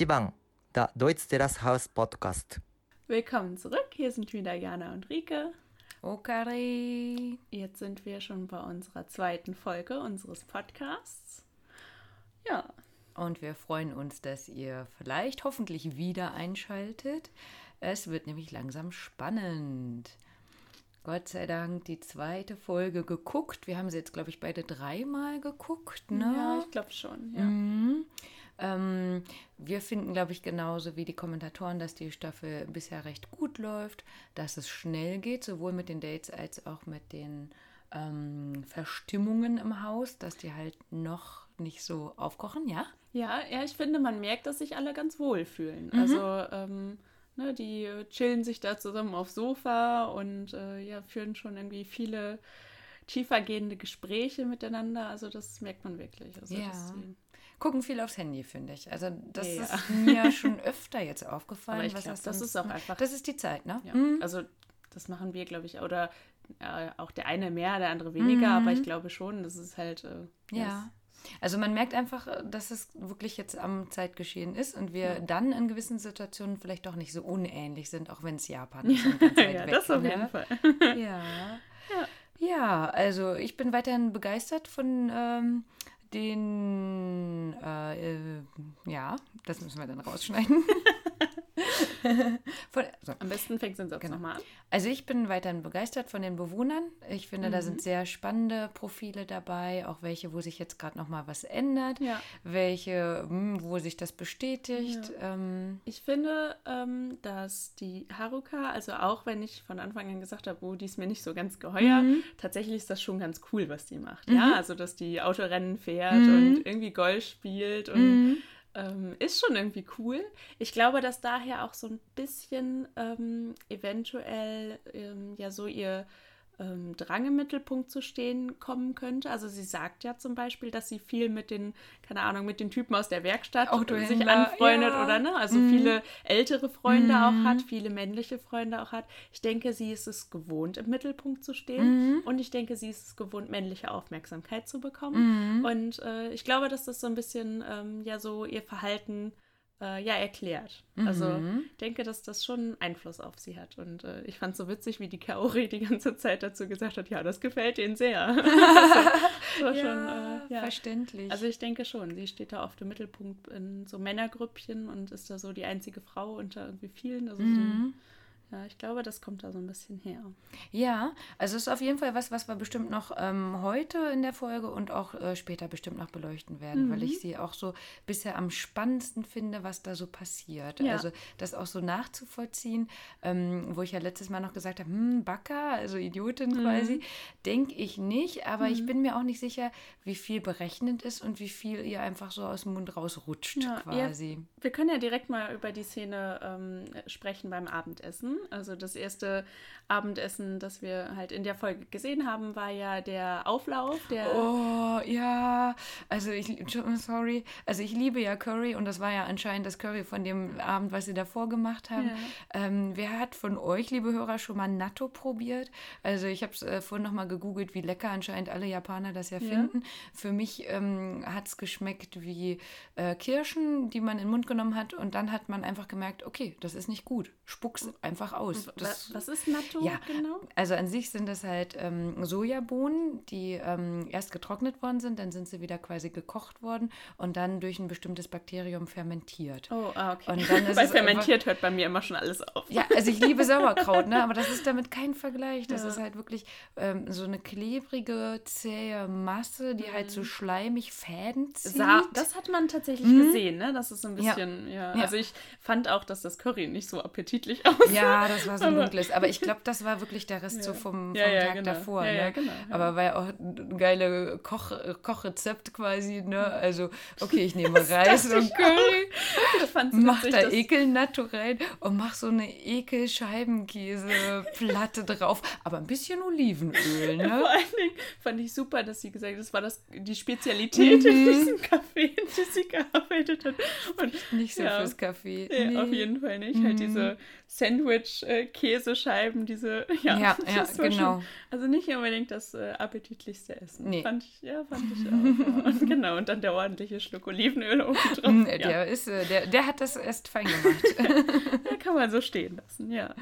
Chiban, der Deutsch Terrace Podcast. Willkommen zurück. Hier sind wieder Jana und Rike. Okari. Jetzt sind wir schon bei unserer zweiten Folge unseres Podcasts. Ja. Und wir freuen uns, dass ihr vielleicht hoffentlich wieder einschaltet. Es wird nämlich langsam spannend. Gott sei Dank die zweite Folge geguckt. Wir haben sie jetzt, glaube ich, beide dreimal geguckt. Ne? Ja, ich glaube schon. Ja. Mhm. Ähm, wir finden, glaube ich, genauso wie die Kommentatoren, dass die Staffel bisher recht gut läuft, dass es schnell geht, sowohl mit den Dates als auch mit den ähm, Verstimmungen im Haus, dass die halt noch nicht so aufkochen, ja? Ja, ja, ich finde, man merkt, dass sich alle ganz wohl fühlen. Mhm. Also, ähm, ne, die chillen sich da zusammen aufs Sofa und äh, ja, führen schon irgendwie viele tiefergehende Gespräche miteinander. Also, das merkt man wirklich. Also, ja. das, gucken viel aufs Handy, finde ich. Also das Ja. ist mir schon öfter jetzt aufgefallen. Aber ich glaub, das ist auch einfach- Das ist die Zeit, ne? Ja, Mhm. also das machen wir, glaube ich, oder äh, auch der eine mehr, der andere weniger, Mhm. aber ich glaube schon, das ist halt. Äh, Ja. Also man merkt einfach, dass es wirklich jetzt am Zeitgeschehen ist und wir dann in gewissen Situationen vielleicht doch nicht so unähnlich sind, auch wenn es Japan ist. und ganz weit ja, weg, das auf ne? jeden Fall. Ja. ja. also ich bin weiterhin begeistert von ähm, den, äh, äh, ja, das müssen wir dann rausschneiden. von, so. Am besten fängt es jetzt Genau. nochmal an. Also ich bin weiterhin begeistert von den Bewohnern. Ich finde, da Mhm. sind sehr spannende Profile dabei, auch welche, wo sich jetzt gerade noch mal was ändert, Ja. welche, hm, wo sich das bestätigt. Ähm, Ich finde, ähm, dass die Haruka, also auch wenn ich von Anfang an gesagt habe, oh, die ist mir nicht so ganz geheuer, Mhm. tatsächlich ist das schon ganz cool, was die macht. Ja, also dass die Autorennen fährt Mhm. und irgendwie Golf spielt und ähm, ist schon irgendwie cool. Ich glaube, dass daher auch so ein bisschen ähm, eventuell ähm, ja so ihr ähm, Drang im Mittelpunkt zu stehen kommen könnte. Also sie sagt ja zum Beispiel, dass sie viel mit den, keine Ahnung, mit den Typen aus der Werkstatt Autohändler, sich anfreundet ja. oder ne? Also Mhm. viele ältere Freunde Mhm. auch hat, viele männliche Freunde auch hat. Ich denke, sie ist es gewohnt, im Mittelpunkt zu stehen. Mhm. Und ich denke, sie ist es gewohnt, männliche Aufmerksamkeit zu bekommen. Mhm. Und äh, ich glaube, dass das so ein bisschen ähm, ja so ihr Verhalten äh, ja erklärt. Also Mhm. ich denke, dass das schon Einfluss auf sie hat. Und äh, ich fand es so witzig, wie die Kaori die ganze Zeit dazu gesagt hat, ja, das gefällt ihnen sehr. also, das war ja, schon, äh, ja. verständlich. Also ich denke schon, sie steht da oft im Mittelpunkt in so Männergrüppchen und ist da so die einzige Frau unter irgendwie vielen. Also Mhm. so, ja, ich glaube, das kommt da so ein bisschen her. Ja, also es ist auf jeden Fall was, was wir bestimmt noch ähm, heute in der Folge und auch äh, später bestimmt noch beleuchten werden, Mhm. weil ich sie auch so bisher am spannendsten finde, was da so passiert. Ja. Also das auch so nachzuvollziehen, ähm, wo ich ja letztes Mal noch gesagt habe, hm, Backer, also Idiotin Mhm. quasi, denke ich nicht, aber ich bin mir auch nicht sicher, wie viel berechnend ist und wie viel ihr einfach so aus dem Mund rausrutscht Ja, quasi. Wir können ja direkt mal über die Szene ähm, sprechen beim Abendessen. Also das erste Abendessen, das wir halt in der Folge gesehen haben, war ja der Auflauf, der Oh, ja. Also ich, sorry. Also ich liebe ja Curry und das war ja anscheinend das Curry von dem Abend, was sie davor gemacht haben. Ja. Ähm, wer hat von euch, liebe Hörer, schon mal Natto probiert? Also ich habe es äh, vorhin noch mal gegoogelt, wie lecker anscheinend alle Japaner das ja, Ja. finden. Für mich ähm, hat es geschmeckt wie äh, Kirschen, die man in den Mund genommen hat und dann hat man einfach gemerkt, okay, das ist nicht gut. Spuck's einfach aus. Das, was ist Natto ja, genau? also an sich sind das halt ähm, Sojabohnen, die ähm, erst getrocknet worden sind, dann sind sie wieder quasi gekocht worden und dann durch ein bestimmtes Bakterium fermentiert. Oh, ah, okay. Und dann ist Bei es fermentiert hört bei mir immer schon alles auf. Ja, also ich liebe Sauerkraut, ne? aber das ist damit kein Vergleich. Das Ja. ist halt wirklich ähm, so eine klebrige, zähe Masse, die halt so schleimig Fäden zieht. Mhm. Sa das hat man tatsächlich Mhm. gesehen, ne? Das ist so ein bisschen, ja. Ja. Also ich fand auch, dass das Curry nicht so appetitlich aussah. Ja, das war so ein dunkles. Aber ich glaube, das war wirklich der Rest Ja. so vom, vom Tag genau. davor. Ne? genau. Aber war ja auch ein geile Koch, Kochrezept quasi. Ne? Also, okay, ich nehme Reis und Curry, mach da rein und mach so eine Ekel-Scheibenkäseplatte drauf. Aber ein bisschen Olivenöl, ne? Vor allen Dingen fand ich super, dass sie gesagt hat, das war das, die Spezialität in Mhm. diesem Café, in dem sie gearbeitet hat. Und Nicht so ja, fürs Kaffee. Nee, auf jeden Fall nicht. Halt Mhm. diese Sandwich-Käsescheiben, diese, ja, Ja, ja, genau. Schon, also nicht unbedingt das äh, appetitlichste Essen. Nee. Fand ich, ja, fand ich auch. Ja. Und Genau, und dann der ordentliche Schluck Olivenöl oben drauf. Mm, der, ja. ist, äh, der, der hat das erst fein gemacht. ja, kann man so stehen lassen, ja.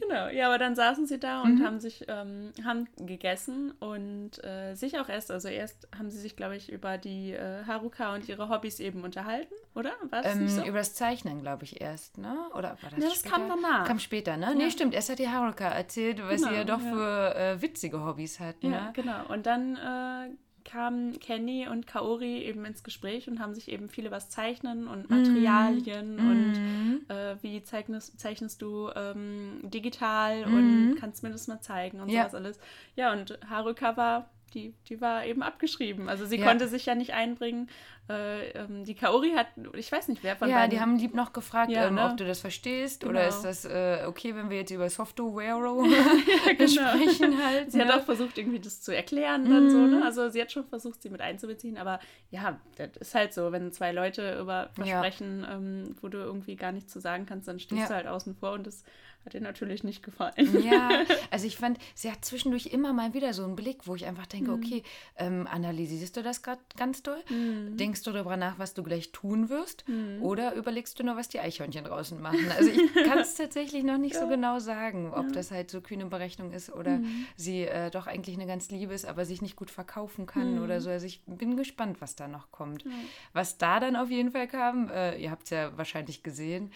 Genau, ja, aber dann saßen sie da und mhm. haben sich, ähm, haben gegessen und äh, sich auch erst, also erst haben sie sich, glaube ich, über die äh, Haruka und ihre Hobbys eben unterhalten, oder? War das ähm, so? Über das Zeichnen, glaube ich, erst, ne? Oder war das ja, das später? kam danach. Kam später, ne? Ja. Nee, stimmt, erst hat die Haruka erzählt, was genau, sie ja doch ja. für äh, witzige Hobbys hat, ne? Ja, genau. Und dann äh, kamen Kenny und Kaori eben ins Gespräch und haben sich eben viel über das Zeichnen und Materialien mm. und äh, wie zeichnest, zeichnest du ähm, digital mm. und kannst mir das mal zeigen und ja. sowas alles. Ja, und Haruka war die, die war eben abgeschrieben. Also sie ja. konnte sich ja nicht einbringen. Äh, ähm, die Kaori hat, ich weiß nicht, wer von Ja, beiden... die haben lieb noch gefragt, ja, ähm, ne? ob du das verstehst genau. oder ist das äh, okay, wenn wir jetzt über Software ja, genau. sprechen halt. Sie ne? hat auch versucht, irgendwie das zu erklären dann mm. so, ne? Mhm. Also sie hat schon versucht, sie mit einzubeziehen, aber ja, das ist halt so, wenn zwei Leute über versprechen, ähm, wo du irgendwie gar nichts zu sagen kannst, dann stehst du halt außen vor und das hat ihr natürlich nicht gefallen. Ja, also ich fand, sie hat zwischendurch immer mal wieder so einen Blick, wo ich einfach denke, mhm. okay, ähm, analysierst du das gerade ganz doll? Mhm. Denkst du darüber nach, was du gleich tun wirst? Mhm. Oder überlegst du nur, was die Eichhörnchen draußen machen? Also ich kann es tatsächlich noch nicht ja. so genau sagen, ob ja. das halt so kühne Berechnung ist oder mhm. sie äh, doch eigentlich eine ganz liebe ist, aber sich nicht gut verkaufen kann oder mhm. so. Also ich bin gespannt, was da noch kommt. Was da dann auf jeden Fall kam, äh, ihr habt es ja wahrscheinlich gesehen,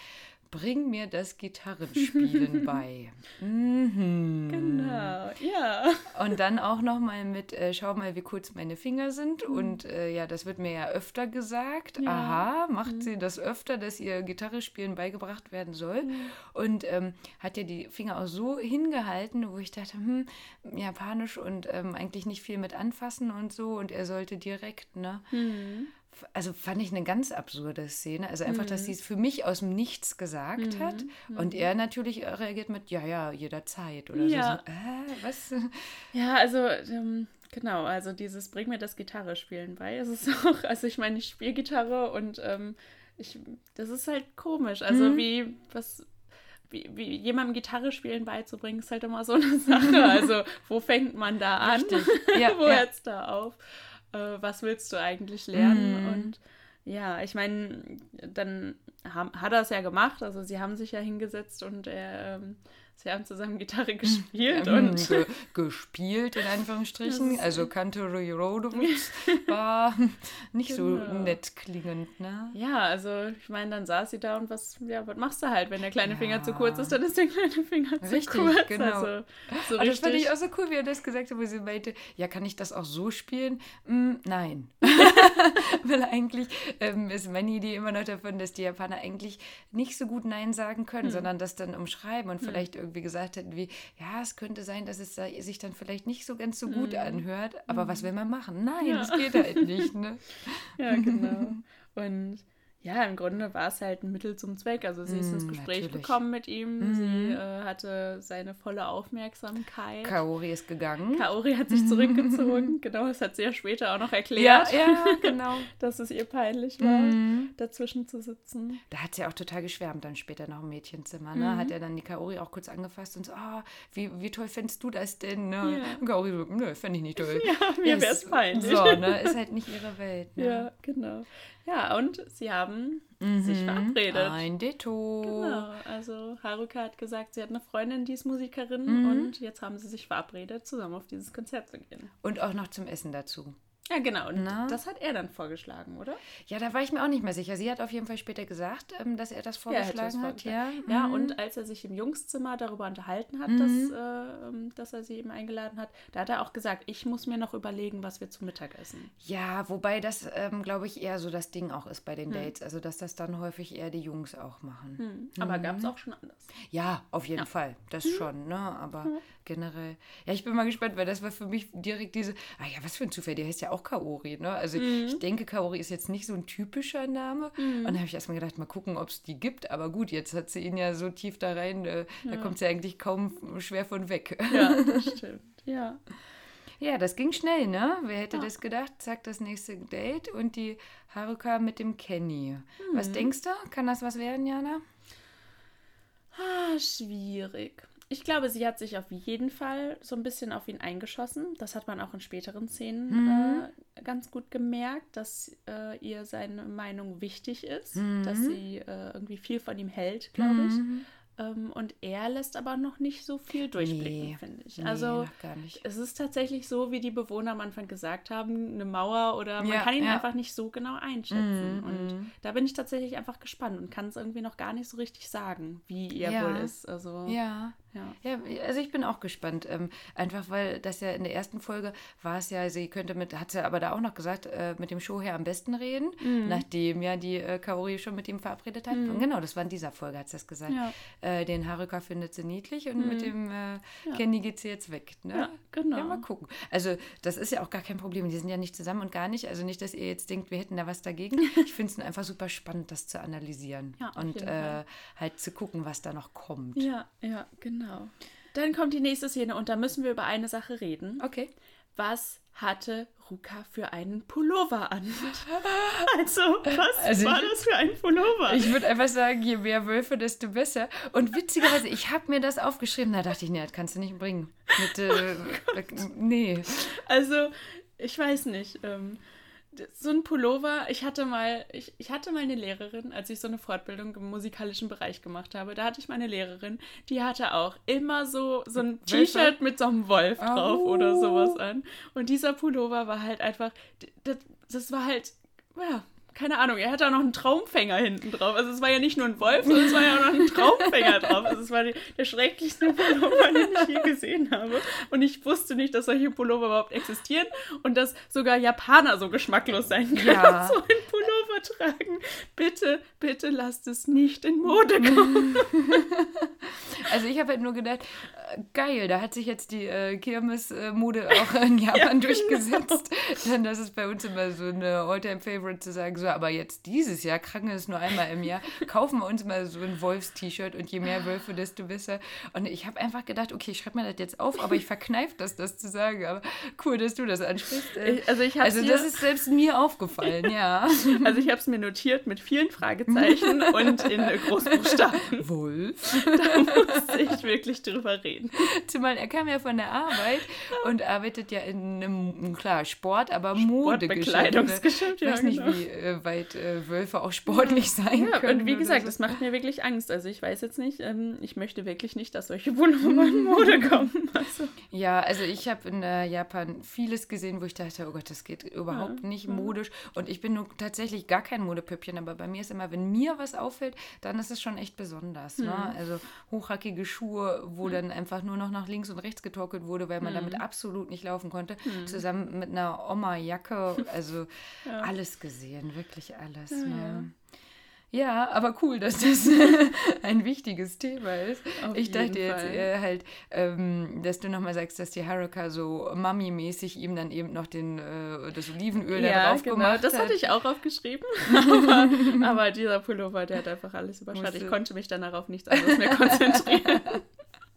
Bring mir das Gitarrenspielen bei. Mhm. Genau, ja. Und dann auch nochmal mit, äh, schau mal, wie kurz meine Finger sind. Mhm. Und äh, ja, das wird mir ja öfter gesagt. Ja. Aha, macht mhm. sie das öfter, dass ihr Gitarre spielen beigebracht werden soll. Mhm. Und ähm, hat ja die Finger auch so hingehalten, wo ich dachte, hm, japanisch und ähm, eigentlich nicht viel mit anfassen und so. Und er sollte direkt, ne? Also fand ich eine ganz absurde Szene. Also einfach, mhm. dass sie es für mich aus dem Nichts gesagt mhm. hat und mhm. er natürlich reagiert mit, ja, ja, jederzeit oder ja. so. so äh, was? Ja, also ähm, genau, also dieses Bring mir das Gitarre spielen bei. Es ist auch, also ich meine, ich spiele Gitarre und ähm, ich, das ist halt komisch. Also mhm. wie, was, wie, wie jemandem Gitarre spielen beizubringen, ist halt immer so eine Sache. Also wo fängt man da an? Ja, wo ja. hört es da auf? Äh, was willst du eigentlich lernen? Mm. Und ja, ich meine, dann haben, hat er es ja gemacht. Also sie haben sich ja hingesetzt und er ähm, Sie haben zusammen Gitarre gespielt und ge gespielt in Anführungsstrichen. Also Cantory Rodowitz war nicht genau. so nett klingend, ne? Ja, also ich meine, dann saß sie da und was, ja, was machst du halt, wenn der kleine ja. Finger zu kurz ist, dann ist der kleine Finger richtig, zu kurz. Genau. Also, so also das fand ich auch so cool, wie er das gesagt hat, wo sie meinte, ja, kann ich das auch so spielen? Mm, nein. Weil eigentlich ähm, ist meine Idee immer noch davon, dass die Japaner eigentlich nicht so gut Nein sagen können, hm. sondern das dann umschreiben und hm. vielleicht irgendwie irgendwie gesagt hätten, wie, ja, es könnte sein, dass es da sich dann vielleicht nicht so ganz so gut mhm. anhört, aber mhm. was will man machen? Nein, ja. das geht halt nicht, ne? ja, genau. Und ja, im Grunde war es halt ein Mittel zum Zweck. Also sie ist ins mm, Gespräch natürlich. gekommen mit ihm. Mhm. Sie äh, hatte seine volle Aufmerksamkeit. Kaori ist gegangen. Kaori hat sich zurückgezogen. genau, das hat sie ja später auch noch erklärt. Ja, ja genau. dass es ihr peinlich war, mhm. dazwischen zu sitzen. Da hat sie auch total geschwärmt dann später noch im Mädchenzimmer. Ne? Mhm. Hat er dann die Kaori auch kurz angefasst und so, oh, wie, wie toll fändest du das denn? Ne? Ja. Und Kaori so, nö, fände ich nicht toll. Ja, mir wäre es peinlich. So, ne? Ist halt nicht ihre Welt. Ne? Ja, genau. Ja, und sie haben mhm. sich verabredet. Ein Ditto. Genau, also Haruka hat gesagt, sie hat eine Freundin, die ist Musikerin mhm. und jetzt haben sie sich verabredet, zusammen auf dieses Konzert zu gehen. Und auch noch zum Essen dazu. Ja, genau. Und Na? das hat er dann vorgeschlagen, oder? Ja, da war ich mir auch nicht mehr sicher. Sie hat auf jeden Fall später gesagt, ähm, dass er das vorgeschlagen ja, hat. Ja, ja mhm. und als er sich im Jungszimmer darüber unterhalten hat, mhm. dass, äh, ähm, dass er sie eben eingeladen hat, da hat er auch gesagt, ich muss mir noch überlegen, was wir zu Mittag essen. Ja, wobei das, ähm, glaube ich, eher so das Ding auch ist bei den hm. Dates. Also, dass das dann häufig eher die Jungs auch machen. Hm. Aber mhm. gab es auch schon anders. Ja, auf jeden ja. Fall. Das mhm. schon, ne? Aber generell. Ja, ich bin mal gespannt, weil das war für mich direkt diese, ah ja, was für ein Zufall, der heißt ja auch Kaori, ne? Also mhm. ich denke, Kaori ist jetzt nicht so ein typischer Name. Mhm. Und dann habe ich erstmal gedacht, mal gucken, ob es die gibt. Aber gut, jetzt hat sie ihn ja so tief da rein, äh, ja. da kommt sie eigentlich kaum schwer von weg. Ja, das stimmt, ja. Ja, das ging schnell, ne? Wer hätte ja. das gedacht? Zack, das nächste Date und die Haruka mit dem Kenny. Mhm. Was denkst du? Kann das was werden, Jana? Ah, schwierig. Ich glaube, sie hat sich auf jeden Fall so ein bisschen auf ihn eingeschossen. Das hat man auch in späteren Szenen Mhm. äh, ganz gut gemerkt, dass äh, ihr seine Meinung wichtig ist, Mhm. dass sie äh, irgendwie viel von ihm hält, glaube ich. Mhm. Ähm, und er lässt aber noch nicht so viel durchblicken, Nee. finde ich. Nee, Also nicht. es ist tatsächlich so, wie die Bewohner am Anfang gesagt haben, eine Mauer oder man Ja, kann ihn ja. einfach nicht so genau einschätzen. Mhm, und mhm. da bin ich tatsächlich einfach gespannt und kann es irgendwie noch gar nicht so richtig sagen, wie er Ja. wohl ist. Also Ja. ja. Also ich bin auch gespannt. Ähm, einfach weil das ja in der ersten Folge war es ja, sie könnte mit, hat sie aber da auch noch gesagt, äh, mit dem Showherr am besten reden, Mhm. nachdem ja die äh, Kaori schon mit ihm verabredet hat. Und genau, das war in dieser Folge, hat sie das gesagt. Ja. Äh, den Haruka findet sie niedlich und mit dem äh, Kenny geht sie jetzt weg. Ne? Ja, genau. Ja, mal gucken. Also, das ist ja auch gar kein Problem. Die sind ja nicht zusammen und gar nicht. Also nicht, dass ihr jetzt denkt, wir hätten da was dagegen. Ich finde es einfach super spannend, das zu analysieren und äh, halt zu gucken, was da noch kommt. Ja, ja, genau. Dann kommt die nächste Szene und da müssen wir über eine Sache reden. Okay. Was hatte Ruka für einen Pullover an? Also, was Also war ich- das für ein Pullover? Ich würde einfach sagen, je mehr Wölfe, desto besser. Und witzigerweise, ich habe mir das aufgeschrieben, da dachte ich, nee, das kannst du nicht bringen. Mit, äh, nee. Also, ich weiß nicht. Ähm, so ein Pullover, ich hatte mal, ich, ich hatte mal eine Lehrerin, als ich so eine Fortbildung im musikalischen Bereich gemacht habe, da hatte ich meine Lehrerin, die hatte auch immer so, so ein? T-Shirt mit so einem Wolf drauf Au. oder sowas an. Und dieser Pullover war halt einfach, das, das war halt, ja, keine Ahnung, er hatte auch noch einen Traumfänger hinten drauf. Also es war ja nicht nur ein Wolf, sondern es war ja auch noch ein Traumfänger drauf. Also es war die, der schrecklichste Pullover, den ich je gesehen habe. Und ich wusste nicht, dass solche Pullover überhaupt existieren und dass sogar Japaner so geschmacklos sein können Ja. und so einen Pullover tragen. Bitte, bitte lasst es nicht in Mode kommen. Also ich habe halt nur gedacht, geil, da hat sich jetzt die äh, Kirmes-Mode auch in Japan genau. durchgesetzt. Dann das ist bei uns immer so eine All-Time-Favorite zu sagen, so, aber jetzt dieses Jahr, Kranken ist nur einmal im Jahr, kaufen wir uns mal so ein Wolfs-T-Shirt und je mehr Wölfe, desto besser. Und ich habe einfach gedacht, okay, ich schreibe mir das jetzt auf, aber ich verkneife das, das zu sagen. Aber cool, dass du das ansprichst. Äh, Ich- also ich also das ist selbst mir aufgefallen, ja. Also ich habe es mir notiert mit vielen Fragezeichen und in Großbuchstaben. Wolf. Da musste ich wirklich drüber reden. Zumal er kam ja von der Arbeit und arbeitet ja in einem, klar, Sport, aber Modegeschäft. Bekleidungsgeschäft, Ich ja, weiß nicht, genau. wie äh, weit äh, Wölfe auch sportlich sein Ja, können. und wie gesagt, so. das macht mir wirklich Angst. Also ich weiß jetzt nicht, ähm, ich möchte wirklich nicht, dass solche Pullover in Mode kommen. Also, Ja, also ich habe in äh, Japan vieles gesehen, wo ich dachte, oh Gott, das geht überhaupt nicht modisch. Und ich bin nur tatsächlich gar kein Modepüppchen, aber bei mir ist immer, wenn mir was auffällt, dann ist es schon echt besonders. Ne? Also hochhackige Schuhe, wo dann einfach nur noch nach links und rechts getorkelt wurde, weil man damit absolut nicht laufen konnte. Zusammen mit einer Oma-Jacke, also alles gesehen, wirklich alles. ne? Ja, aber cool, dass das ein wichtiges Thema ist. Auf ich dachte jetzt äh, halt, ähm, dass du nochmal sagst, dass die Haruka so Mami-mäßig ihm dann eben noch den, äh, das Olivenöl da ja, drauf genau. gemacht Das hat. hatte ich auch aufgeschrieben. Aber, aber dieser Pullover, der hat einfach alles überschattet. Ich konnte mich dann auf nichts anderes mehr konzentrieren.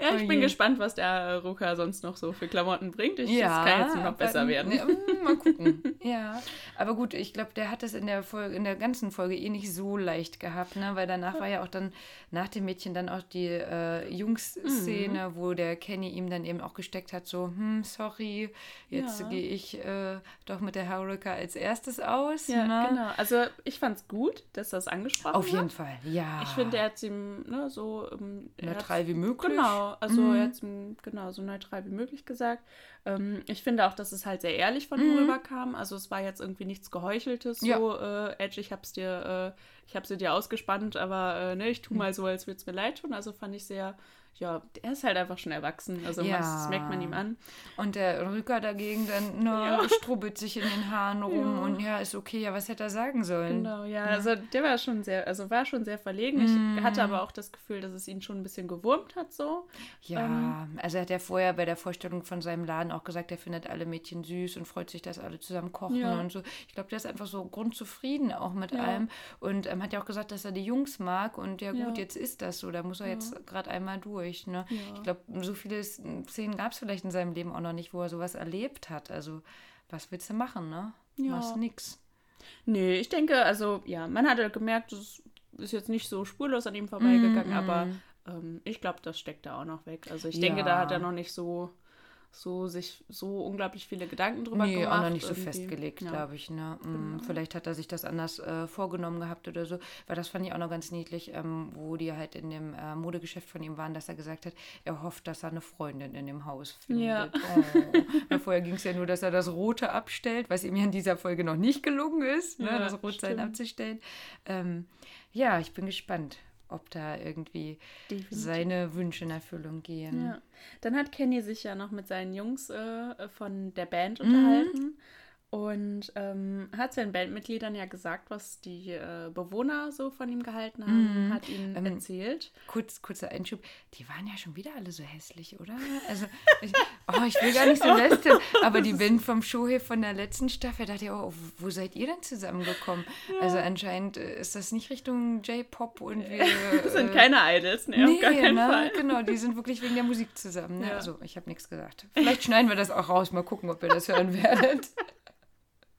Ja, ich Oh bin gespannt, was der Ruka sonst noch so für Klamotten bringt. Ich, Ja, das kann jetzt noch besser werden. Ja, mm, mal gucken. ja, aber gut, ich glaube, der hat es in der Folge, in der ganzen Folge eh nicht so leicht gehabt, ne? Weil danach war ja auch dann nach dem Mädchen dann auch die äh, Jungs-Szene, Mhm. wo der Kenny ihm dann eben auch gesteckt hat, so, hm, sorry, jetzt Ja. gehe ich äh, doch mit der Haruka als erstes aus. Ja, ne? genau. Also ich fand es gut, dass das angesprochen Auf hat. jeden Fall, ja. Ich finde, er hat ihm ne, so ähm, Neutral wie möglich. Genau, also Mhm. es ihm genau so neutral wie möglich gesagt. Ähm, ich finde auch, dass es halt sehr ehrlich von Mhm. ihm rüberkam. Also es war jetzt irgendwie nichts Geheucheltes. Ja. So, äh, Edge, ich hab's dir, äh, ich habe sie dir ausgespannt, aber äh, ne, Mhm. ich tu mal so, als würde es mir leid tun. Also fand ich sehr, ja, er ist halt einfach schon erwachsen. Also Ja. das merkt man ihm an. Und der Rücker dagegen dann ne, Ja. strubbelt sich in den Haaren rum Ja. und ja, ist okay, ja, was hätte er sagen sollen? Genau, ja, also der war schon sehr, also war schon sehr verlegen. Mhm. Ich hatte aber auch das Gefühl, dass es ihn schon ein bisschen gewurmt hat so. Ja, Ähm. also er hat ja vorher bei der Vorstellung von seinem Laden auch gesagt, er findet alle Mädchen süß und freut sich, dass alle zusammen kochen Ja. und so. Ich glaube, der ist einfach so grundzufrieden auch mit allem und ähm, hat ja auch gesagt, dass er die Jungs mag und ja gut, jetzt ist das so, da muss er jetzt gerade einmal durch. Ne? Ja. Ich glaube, so viele Szenen gab es vielleicht in seinem Leben auch noch nicht, wo er sowas erlebt hat. Also was willst du machen, ne? Ja. Machst nix. Nee, ich denke, also ja, man hat ja gemerkt, es ist jetzt nicht so spurlos an ihm vorbeigegangen, Mm, aber ähm, ich glaube, das steckt da auch noch weg. Also ich ja. denke, da hat er noch nicht so so sich so unglaublich viele Gedanken drüber nee, gemacht. Nee, auch noch nicht so festgelegt, ja. glaube ich. Ne? Mm, genau. Vielleicht hat er sich das anders äh, vorgenommen gehabt oder so. Weil das fand ich auch noch ganz niedlich, ähm, wo die halt in dem äh, Modegeschäft von ihm waren, dass er gesagt hat, er hofft, dass er eine Freundin in dem Haus findet. Ja. Oh. vorher ging es ja nur, dass er das Rote abstellt, was ihm ja in dieser Folge noch nicht gelungen ist, ne? ja, das Rotsein abzustellen. Ähm, ja, ich bin gespannt ob da irgendwie Definitiv. seine Wünsche in Erfüllung gehen. Ja. Dann hat Kenny sich ja noch mit seinen Jungs äh, von der Band mhm. Und ähm, hat seinen Bandmitgliedern ja gesagt, was die äh, Bewohner so von ihm gehalten haben, mm. hat ihnen ähm, erzählt. Kurz, kurzer Einschub, die waren ja schon wieder alle so hässlich, oder? Also, ich, oh, ich will gar nicht so lästern, aber die Band vom Show von der letzten Staffel, dachte ich, oh, wo seid ihr denn zusammengekommen? Ja. Also anscheinend äh, ist das nicht Richtung J-Pop und wir... das sind äh, keine Idols, ne, nee, auf gar keinen ne? Fall. Genau, die sind wirklich wegen der Musik zusammen. Ne? Ja. Also, ich habe nichts gesagt. Vielleicht schneiden wir das auch raus, mal gucken, ob ihr das hören werdet.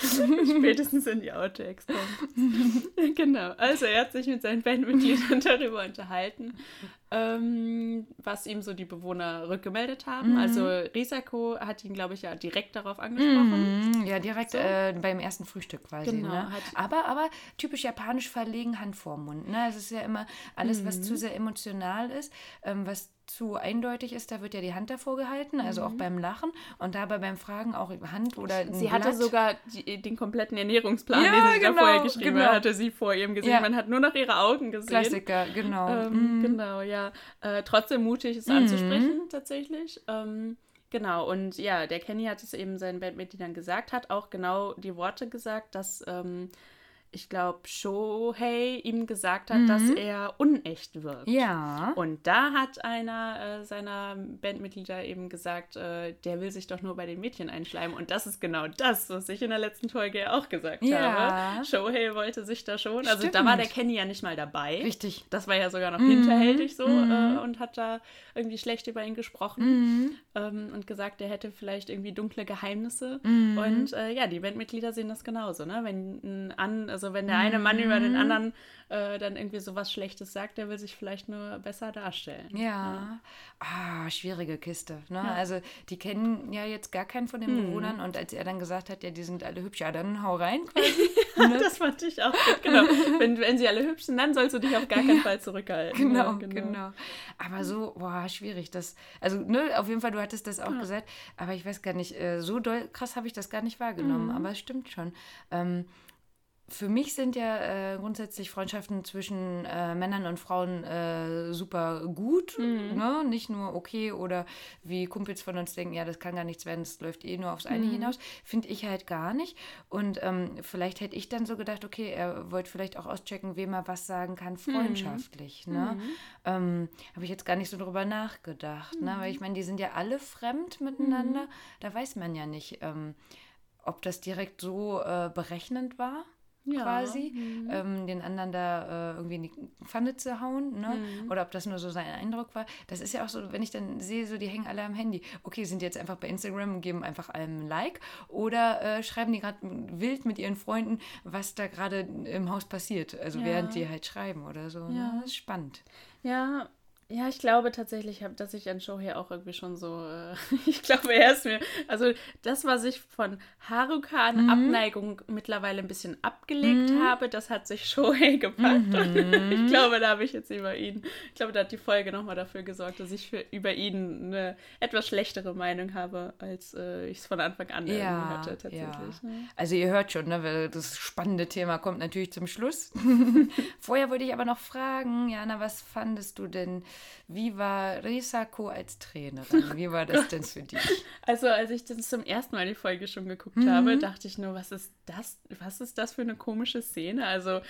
Spätestens in die Outtakes kommt. genau. Also er hat sich mit seinen Bandmitgliedern darüber unterhalten, ähm, was ihm so die Bewohner rückgemeldet haben. Mhm. Also Risako hat ihn, glaube ich, ja direkt darauf angesprochen. Mhm. Ja, direkt so. äh, beim ersten Frühstück quasi. Genau, ne? aber, aber typisch japanisch verlegen, Hand vorm Mund. Ne? Es ist ja immer alles, mhm. was zu sehr emotional ist, ähm, was zu eindeutig ist, da wird ja die Hand davor gehalten, also mhm. auch beim Lachen und dabei beim Fragen auch Hand oder Sie Blatt. hatte sogar die, den kompletten Ernährungsplan, ja, den sie genau, da vorher geschrieben genau. hat, hatte sie vor ihrem gesehen. Ja. Man hat nur noch ihre Augen gesehen. Klassiker, genau. Ähm, mhm. Genau, ja. Äh, trotzdem mutig, es mhm. anzusprechen, tatsächlich. Ähm, Genau, und ja, der Kenny hat es eben seinen Bandmitgliedern gesagt, hat auch genau die Worte gesagt, dass ähm, ich glaube, Shohei ihm gesagt hat, mhm. dass er unecht wirkt. Ja. Und da hat einer äh, seiner Bandmitglieder eben gesagt, äh, der will sich doch nur bei den Mädchen einschleimen. Und das ist genau das, was ich in der letzten Folge ja auch gesagt ja. habe. Shohei wollte sich da schon. Also Stimmt. da war der Kenny ja nicht mal dabei. Richtig. Das war ja sogar noch mhm. hinterhältig so mhm. äh, und hat da irgendwie schlecht über ihn gesprochen mhm. ähm, und gesagt, er hätte vielleicht irgendwie dunkle Geheimnisse. Mhm. Und äh, ja, die Bandmitglieder sehen das genauso, ne? Wenn ein an also wenn der eine Mann über den mhm. anderen äh, dann irgendwie so was Schlechtes sagt, der will sich vielleicht nur besser darstellen. Ja. ja. Ah, schwierige Kiste. Ne? Ja. Also die kennen ja jetzt gar keinen von den hm. Bewohnern und als er dann gesagt hat, ja, die sind alle hübsch, ja, dann hau rein quasi. ne? Das fand ich auch gut, genau. wenn, wenn sie alle hübsch sind, dann sollst du dich auf gar keinen Fall zurückhalten. Genau, ja, genau, genau. Aber so, boah, schwierig. Das, also, ne, auf jeden Fall, du hattest das auch gesagt, aber ich weiß gar nicht, äh, so doll krass habe ich das gar nicht wahrgenommen, mhm. aber es stimmt schon. Ähm, für mich sind ja äh, grundsätzlich Freundschaften zwischen äh, Männern und Frauen äh, super gut. Mhm. Ne? Nicht nur okay oder wie Kumpels von uns denken, ja, das kann gar nichts werden, das läuft eh nur aufs eine mhm. hinaus. Finde ich halt gar nicht. Und ähm, vielleicht hätte ich dann so gedacht, okay, er wollte vielleicht auch auschecken, wem er was sagen kann, mhm. freundschaftlich. Mhm. Ne? Ähm, Habe ich jetzt gar nicht so drüber nachgedacht. Ne? Weil ich meine, die sind ja alle fremd miteinander. Mhm. Da weiß man ja nicht, ähm, ob das direkt so äh, berechnend war ja. quasi, mhm. ähm, den anderen da äh, irgendwie in die Pfanne zu hauen, ne? Mhm. Oder ob das nur so sein Eindruck war. Das ist ja auch so, wenn ich dann sehe, so die hängen alle am Handy. Okay, sind die jetzt einfach bei Instagram und geben einfach allem ein Like oder äh, schreiben die gerade wild mit ihren Freunden, was da gerade im Haus passiert. Also ja. während die halt schreiben oder so. Ne? Ja. Ne? Das ist spannend. Ja, ja, ich glaube tatsächlich, dass ich an Show hier auch irgendwie schon so, äh, ich glaube, er ist mir, also das, was ich von Haruka an mhm. Abneigung mittlerweile ein bisschen abgelegt mhm. habe, das hat sich Shohei gepackt. Mhm. ich glaube, da habe ich jetzt über ihn, ich glaube, da hat die Folge nochmal dafür gesorgt, dass ich für, über ihn eine etwas schlechtere Meinung habe, als äh, ich es von Anfang an ja, hatte, tatsächlich. Ja. Ne? Also ihr hört schon, ne, weil das spannende Thema kommt natürlich zum Schluss. Vorher wollte ich aber noch fragen, Jana, was fandest du denn wie war Risako als Trainerin? Wie war das denn für dich? Also, als ich das zum ersten Mal die Folge schon geguckt mhm. habe, dachte ich nur, was ist das? Was ist das für eine komische Szene? Also,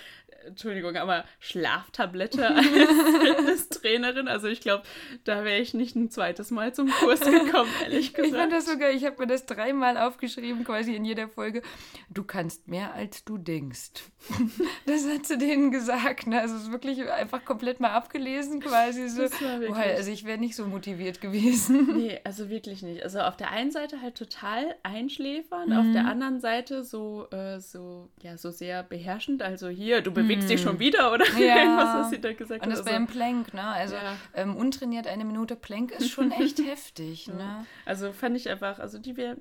Entschuldigung, aber Schlaftablette als Fitnesstrainerin. Also ich glaube, da wäre ich nicht ein zweites Mal zum Kurs gekommen, ehrlich gesagt. Ich fand das sogar, ich habe mir das dreimal aufgeschrieben, quasi in jeder Folge. Du kannst mehr, als du denkst. Das hat sie denen gesagt. Ne? Also es ist wirklich einfach komplett mal abgelesen, quasi so Also, oh, also ich wäre nicht so motiviert gewesen. Nee, also wirklich nicht. Also auf der einen Seite halt total einschläfernd, mhm. auf der anderen Seite so, äh, so, ja, so sehr beherrschend. Also hier, du bewegst mhm. dich schon wieder oder ja. irgendwas, was sie da gesagt hat. Und das also, beim Plank, ne? Also ja. ähm, untrainiert eine Minute Plank ist schon echt heftig, ne? Also fand ich einfach, also die wäre,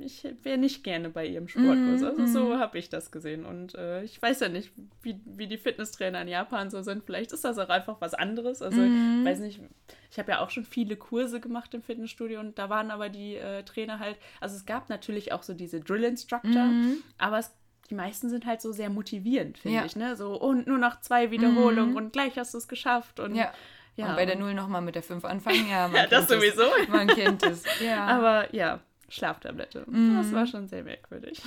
ich wäre nicht gerne bei ihrem Sportkurs. Mhm. Also so mhm. habe ich das gesehen. Und äh, ich weiß ja nicht, wie, wie die Fitnesstrainer in Japan so sind. Vielleicht ist das auch einfach was anderes. Also mhm. weiß nicht, ich habe ja auch schon viele Kurse gemacht im Fitnessstudio und da waren aber die äh, Trainer halt, also es gab natürlich auch so diese Drill Instructor, mhm. aber es die meisten sind halt so sehr motivierend, finde ja. ich, ne? So, und nur noch zwei Wiederholungen mhm. und gleich hast du es geschafft. Und ja. Ja, und bei der Null nochmal mit der 5 anfangen, ja. Man ja, das sowieso. Es. Man kennt es. Ja. Aber ja, Schlaftablette. Mm. Das war schon sehr merkwürdig.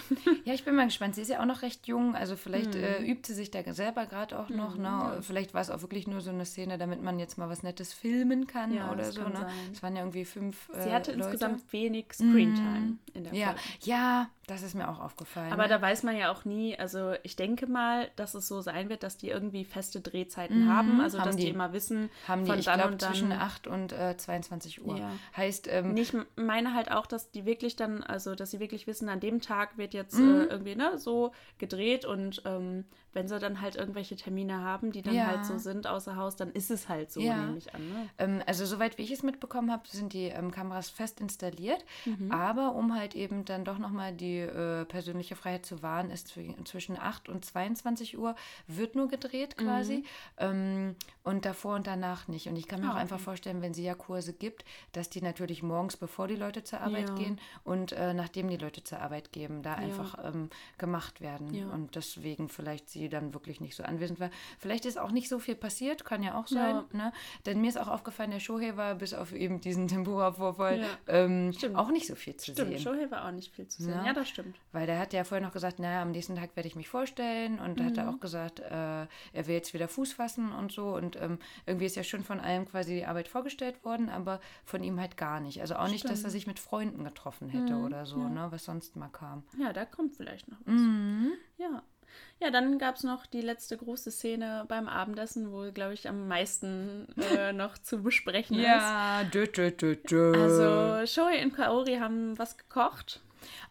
Ja, ich bin mal gespannt. Sie ist ja auch noch recht jung, also vielleicht mm. äh, übt sie sich da selber gerade auch noch. Mm, ne? Ja. Vielleicht war es auch wirklich nur so eine Szene, damit man jetzt mal was Nettes filmen kann ja, oder so. Ne? Es waren ja irgendwie fünf. Äh, sie hatte Leute. insgesamt wenig Screentime mm. in der ja. Folge. Ja, das ist mir auch aufgefallen. Aber ne? da weiß man ja auch nie, also ich denke mal, dass es so sein wird, dass die irgendwie feste Drehzeiten mhm, haben, also haben dass die, die, immer wissen, haben von die, ich dann glaub, dann. zwischen 8 und äh, 22 Uhr. Ja. Heißt, ähm, ich meine halt auch, dass die wirklich dann, also dass sie wirklich wissen, an dem Tag wird jetzt mhm. äh, irgendwie ne, so gedreht und ähm, wenn sie dann halt irgendwelche Termine haben, die dann ja. halt so sind außer Haus, dann ist es halt so, ja. nehme ich an. Ne? Ähm, also soweit wie ich es mitbekommen habe, sind die ähm, Kameras fest installiert, mhm. aber um halt eben dann doch nochmal die äh, persönliche Freiheit zu wahren, ist zwischen 8 und 22 Uhr wird nur gedreht quasi mhm. ähm, und davor und danach nicht. Und ich kann mir ah, auch einfach vorstellen, wenn sie ja Kurse gibt, dass die natürlich morgens, bevor die Leute zur Arbeit ja. gehen und äh, nachdem die Leute zur Arbeit gehen, da einfach ähm, gemacht werden. Und deswegen vielleicht sie die dann wirklich nicht so anwesend war. Vielleicht ist auch nicht so viel passiert, kann ja auch sein. Ja. Ne? Denn mir ist auch aufgefallen, der Shohei war bis auf eben diesen Tempura-Vorfall ja. ähm, auch nicht so viel zu stimmt, sehen. Stimmt, Shohei war auch nicht viel zu sehen. Ja, ja das stimmt. Weil der hat ja vorher noch gesagt, naja, am nächsten Tag werde ich mich vorstellen und mhm. hat er auch gesagt, äh, er will jetzt wieder Fuß fassen und so. Und ähm, irgendwie ist ja schon von allem quasi die Arbeit vorgestellt worden, aber von ihm halt gar nicht. Also auch stimmt. nicht, dass er sich mit Freunden getroffen hätte mhm. oder so, ne, was sonst mal kam. Ja, da kommt vielleicht noch was. Mhm. Ja. Ja, dann gab es noch die letzte große Szene beim Abendessen, wo, glaube ich, am meisten äh, noch zu besprechen ist. Ja, dö, dö, dö, dö. Also Shoei und Kaori haben was gekocht.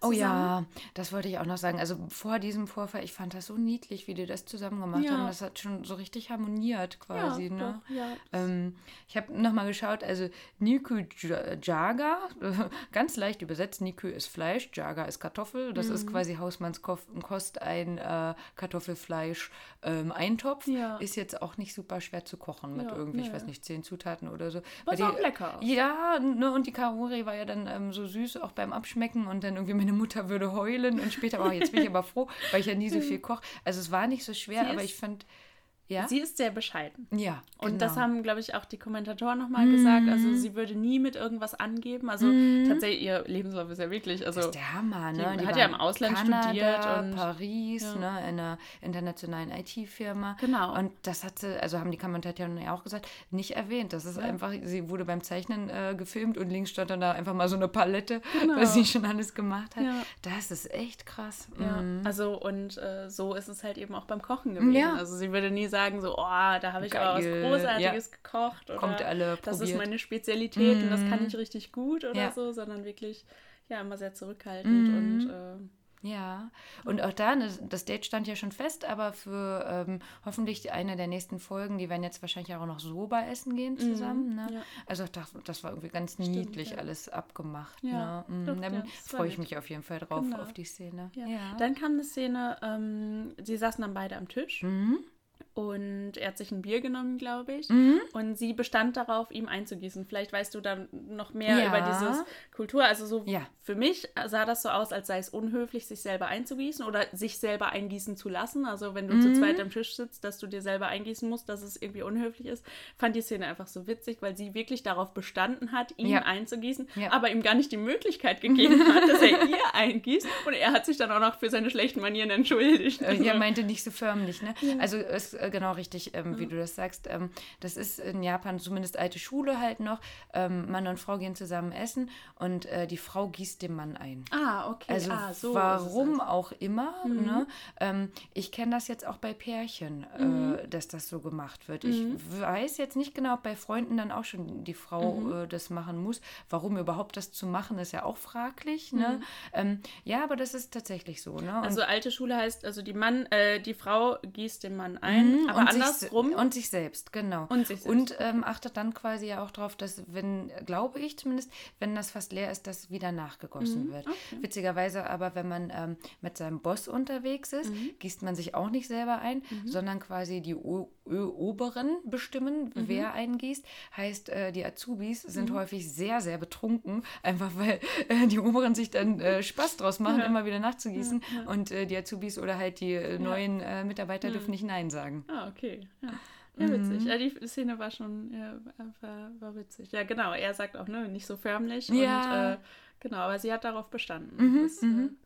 Oh ja, das wollte ich auch noch sagen. Also vor diesem Vorfall, ich fand das so niedlich, wie die das zusammen gemacht ja. haben. Das hat schon so richtig harmoniert quasi. Ja, ne? Doch, ja. Ähm, ich habe nochmal geschaut, also Niku Jaga, ganz leicht übersetzt, Niku ist Fleisch, Jaga ist Kartoffel. Das mhm. ist quasi Hausmannskost, ein äh, Kartoffelfleisch ähm. Ja. Ist jetzt auch nicht super schwer zu kochen mit irgendwie, ich weiß nicht, zehn Zutaten oder so. War auch lecker. Ja, ne, und die Kaori war ja dann ähm, so süß, auch beim Abschmecken und dann irgendwie meine Mutter würde heulen und später, oh, jetzt bin ich aber froh, weil ich ja nie so viel koche. Also es war nicht so schwer, aber ich fand, ja? Sie ist sehr bescheiden. Ja. Und das genau. haben, glaube ich, auch die Kommentatoren nochmal mm. gesagt. Also sie würde nie mit irgendwas angeben. Also mm. tatsächlich, ihr Lebenslauf ist ja wirklich. Also, das ist der Hammer, ne? Die, hat ja im Ausland Kanada, studiert und Paris, ja. ne, in einer internationalen IT-Firma. Genau. Und das hat sie, also haben die Kommentatoren ja auch gesagt, nicht erwähnt. Das ist ja. einfach, sie wurde beim Zeichnen äh, gefilmt und links stand dann da einfach mal so eine Palette, genau. was sie schon alles gemacht hat. Ja. Das ist echt krass. Mhm. Also und äh, so ist es halt eben auch beim Kochen gewesen. Also sie würde nie sagen, so, oh, da habe ich Geil. aber was Großartiges ja. gekocht. Oder Kommt alle Das ist meine Spezialität mm. und das kann mhm. ich richtig gut oder ja. so, sondern wirklich, ja, immer sehr zurückhaltend mm. und äh, ja, und auch da, ne, das Date stand ja schon fest, aber für ähm, hoffentlich eine der nächsten Folgen, die werden jetzt wahrscheinlich auch noch Soba essen gehen mhm, zusammen. Ne? Ja. Also das, das war irgendwie ganz Stimmt, niedlich ja. alles abgemacht. Ja, ne? Doch, Dann ja, freue ich mich auf jeden Fall drauf, genau. auf die Szene. Ja. Dann kam eine Szene, ähm, sie saßen dann beide am Tisch. Mhm. Und er hat sich ein Bier genommen, glaube ich. Mhm. Und sie bestand darauf, ihm einzugießen. Vielleicht weißt du dann noch mehr ja. über diese Kultur. Also so ja. für mich sah das so aus, als sei es unhöflich, sich selber einzugießen oder sich selber eingießen zu lassen. Also wenn du mhm. zu zweit am Tisch sitzt, dass du dir selber eingießen musst, dass es irgendwie unhöflich ist. Fand die Szene einfach so witzig, weil sie wirklich darauf bestanden hat, ihm ja. einzugießen, aber ihm gar nicht die Möglichkeit gegeben hat, dass er ihr eingießt. Und er hat sich dann auch noch für seine schlechten Manieren entschuldigt. Also. Er meinte nicht so förmlich, ne? Also es äh, genau richtig, ähm, mhm. wie du das sagst. Ähm, das ist in Japan zumindest alte Schule halt noch. Ähm, Mann und Frau gehen zusammen essen und äh, die Frau gießt dem Mann ein. Ah, okay. Also ah, so warum halt. auch immer. Mhm. Ne? Ähm, ich kenne das jetzt auch bei Pärchen, äh, mhm. äh, dass das so gemacht wird. Ich mhm. weiß jetzt nicht genau, ob bei Freunden dann auch schon die Frau mhm. äh, das machen muss. Warum überhaupt das zu machen, ist ja auch fraglich. Ne? Mhm. Ähm, ja, aber das ist tatsächlich so. Ne? also alte Schule heißt, also die Mann, äh, die Frau gießt den Mann ein, aber und andersrum. Sich, und sich selbst, genau. Und sich selbst. Und ähm, achtet dann quasi ja auch darauf, dass, wenn, glaube ich zumindest, wenn das fast leer ist, dass wieder nachgegossen wird. Okay. Witzigerweise aber, wenn man ähm, mit seinem Boss unterwegs ist, mhm. gießt man sich auch nicht selber ein, mhm. sondern quasi die Ö Oberen bestimmen, mhm. wer eingießt. Heißt, äh, die Azubis sind mhm. häufig sehr, sehr betrunken, einfach weil äh, die Oberen sich dann äh, Spaß draus machen, ja. immer wieder nachzugießen. Ja, ja. Und äh, die Azubis oder halt die äh, neuen äh, Mitarbeiter dürfen nicht Nein sagen. Ah, okay. Ja. Witzig. Mhm. Ja, die Szene war schon, ja, war, war witzig. Ja, genau. Er sagt auch, ne, nicht so förmlich. Ja. Und, äh, genau, aber sie hat darauf bestanden. Mhm, das, mhm.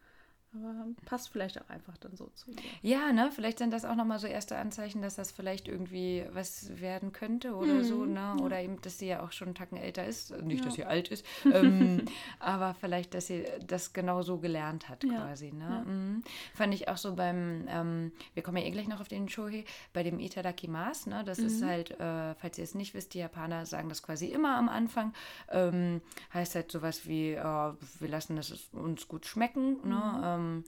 Aber passt vielleicht auch einfach dann so zu. Ja, ne? Vielleicht sind das auch nochmal so erste Anzeichen, dass das vielleicht irgendwie was werden könnte oder mhm. so, ne? Oder eben, dass sie ja auch schon einen Tacken älter ist. Nicht, ja. dass sie alt ist, ähm, aber vielleicht, dass sie das genau so gelernt hat, ja. quasi. Ne? Ja. Mhm. Fand ich auch so beim, ähm, wir kommen ja eh gleich noch auf den Shohei, bei dem Itadakimasu, ne? Das mhm. ist halt, äh, falls ihr es nicht wisst, die Japaner sagen das quasi immer am Anfang. Ähm, heißt halt sowas wie, äh, wir lassen es uns gut schmecken, ne? Ähm,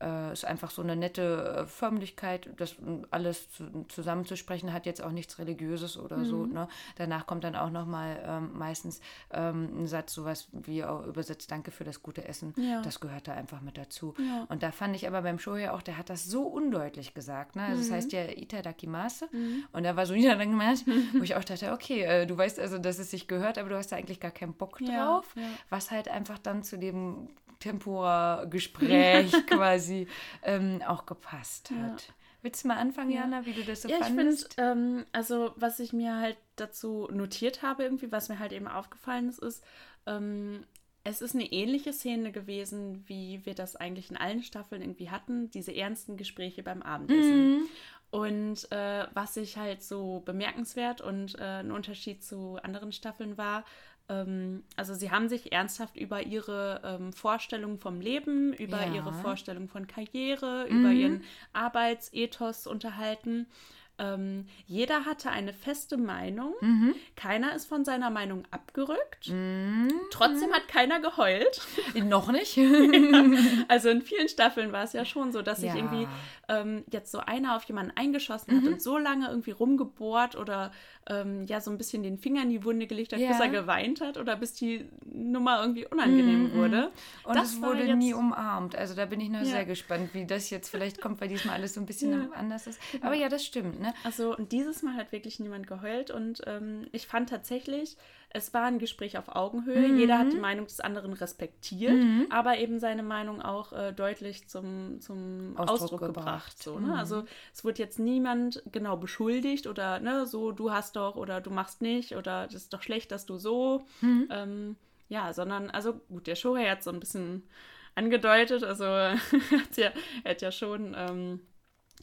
äh, ist einfach so eine nette äh, Förmlichkeit, das alles zu, zusammenzusprechen, hat jetzt auch nichts Religiöses oder mhm. so. Ne? Danach kommt dann auch nochmal ähm, meistens ähm, ein Satz, sowas wie auch übersetzt, danke für das gute Essen. Ja. Das gehört da einfach mit dazu. Ja. Und da fand ich aber beim Shohei auch, der hat das so undeutlich gesagt. Ne? Also mhm. Das heißt ja Itadakimase. Mhm. Und da war so Itadakimasu, wo ich auch dachte, okay, äh, du weißt also, dass es sich gehört, aber du hast da eigentlich gar keinen Bock drauf. Ja. Was halt einfach dann zu dem Tempora-Gespräch quasi ähm, auch gepasst hat. Ja. Willst du mal anfangen, Jana, wie du das so ja, fandest? Ich finde, ähm, also was ich mir halt dazu notiert habe, irgendwie, was mir halt eben aufgefallen ist, ist, ähm, es ist eine ähnliche Szene gewesen, wie wir das eigentlich in allen Staffeln irgendwie hatten, diese ernsten Gespräche beim Abendessen. Mhm. Und äh, was ich halt so bemerkenswert und äh, ein Unterschied zu anderen Staffeln war, also sie haben sich ernsthaft über ihre ähm, Vorstellung vom Leben, über ja. ihre Vorstellung von Karriere, mhm. über ihren Arbeitsethos unterhalten. Ähm, jeder hatte eine feste Meinung. Mhm. Keiner ist von seiner Meinung abgerückt. Mhm. Trotzdem hat keiner geheult. Noch nicht. also in vielen Staffeln war es ja schon so, dass ja. sich irgendwie ähm, jetzt so einer auf jemanden eingeschossen hat mhm. und so lange irgendwie rumgebohrt oder ähm, ja so ein bisschen den Finger in die Wunde gelegt hat, ja. bis er geweint hat oder bis die Nummer irgendwie unangenehm mhm. wurde. Und das es wurde nie umarmt. Also da bin ich noch ja. sehr gespannt, wie das jetzt vielleicht kommt, weil diesmal alles so ein bisschen anders ist. Genau. Aber ja, das stimmt. Ne? Also und dieses Mal hat wirklich niemand geheult und ähm, ich fand tatsächlich, es war ein Gespräch auf Augenhöhe. Mhm. Jeder hat die Meinung des anderen respektiert, mhm. aber eben seine Meinung auch äh, deutlich zum, zum Ausdruck, Ausdruck gebracht. gebracht so, ne? Mhm. Also es wurde jetzt niemand genau beschuldigt oder ne, so, du hast doch oder du machst nicht oder das ist doch schlecht, dass du so. Mhm. Ähm, ja, sondern, also gut, der Shohei hat so ein bisschen angedeutet, also er hat ja, er hat ja schon ähm,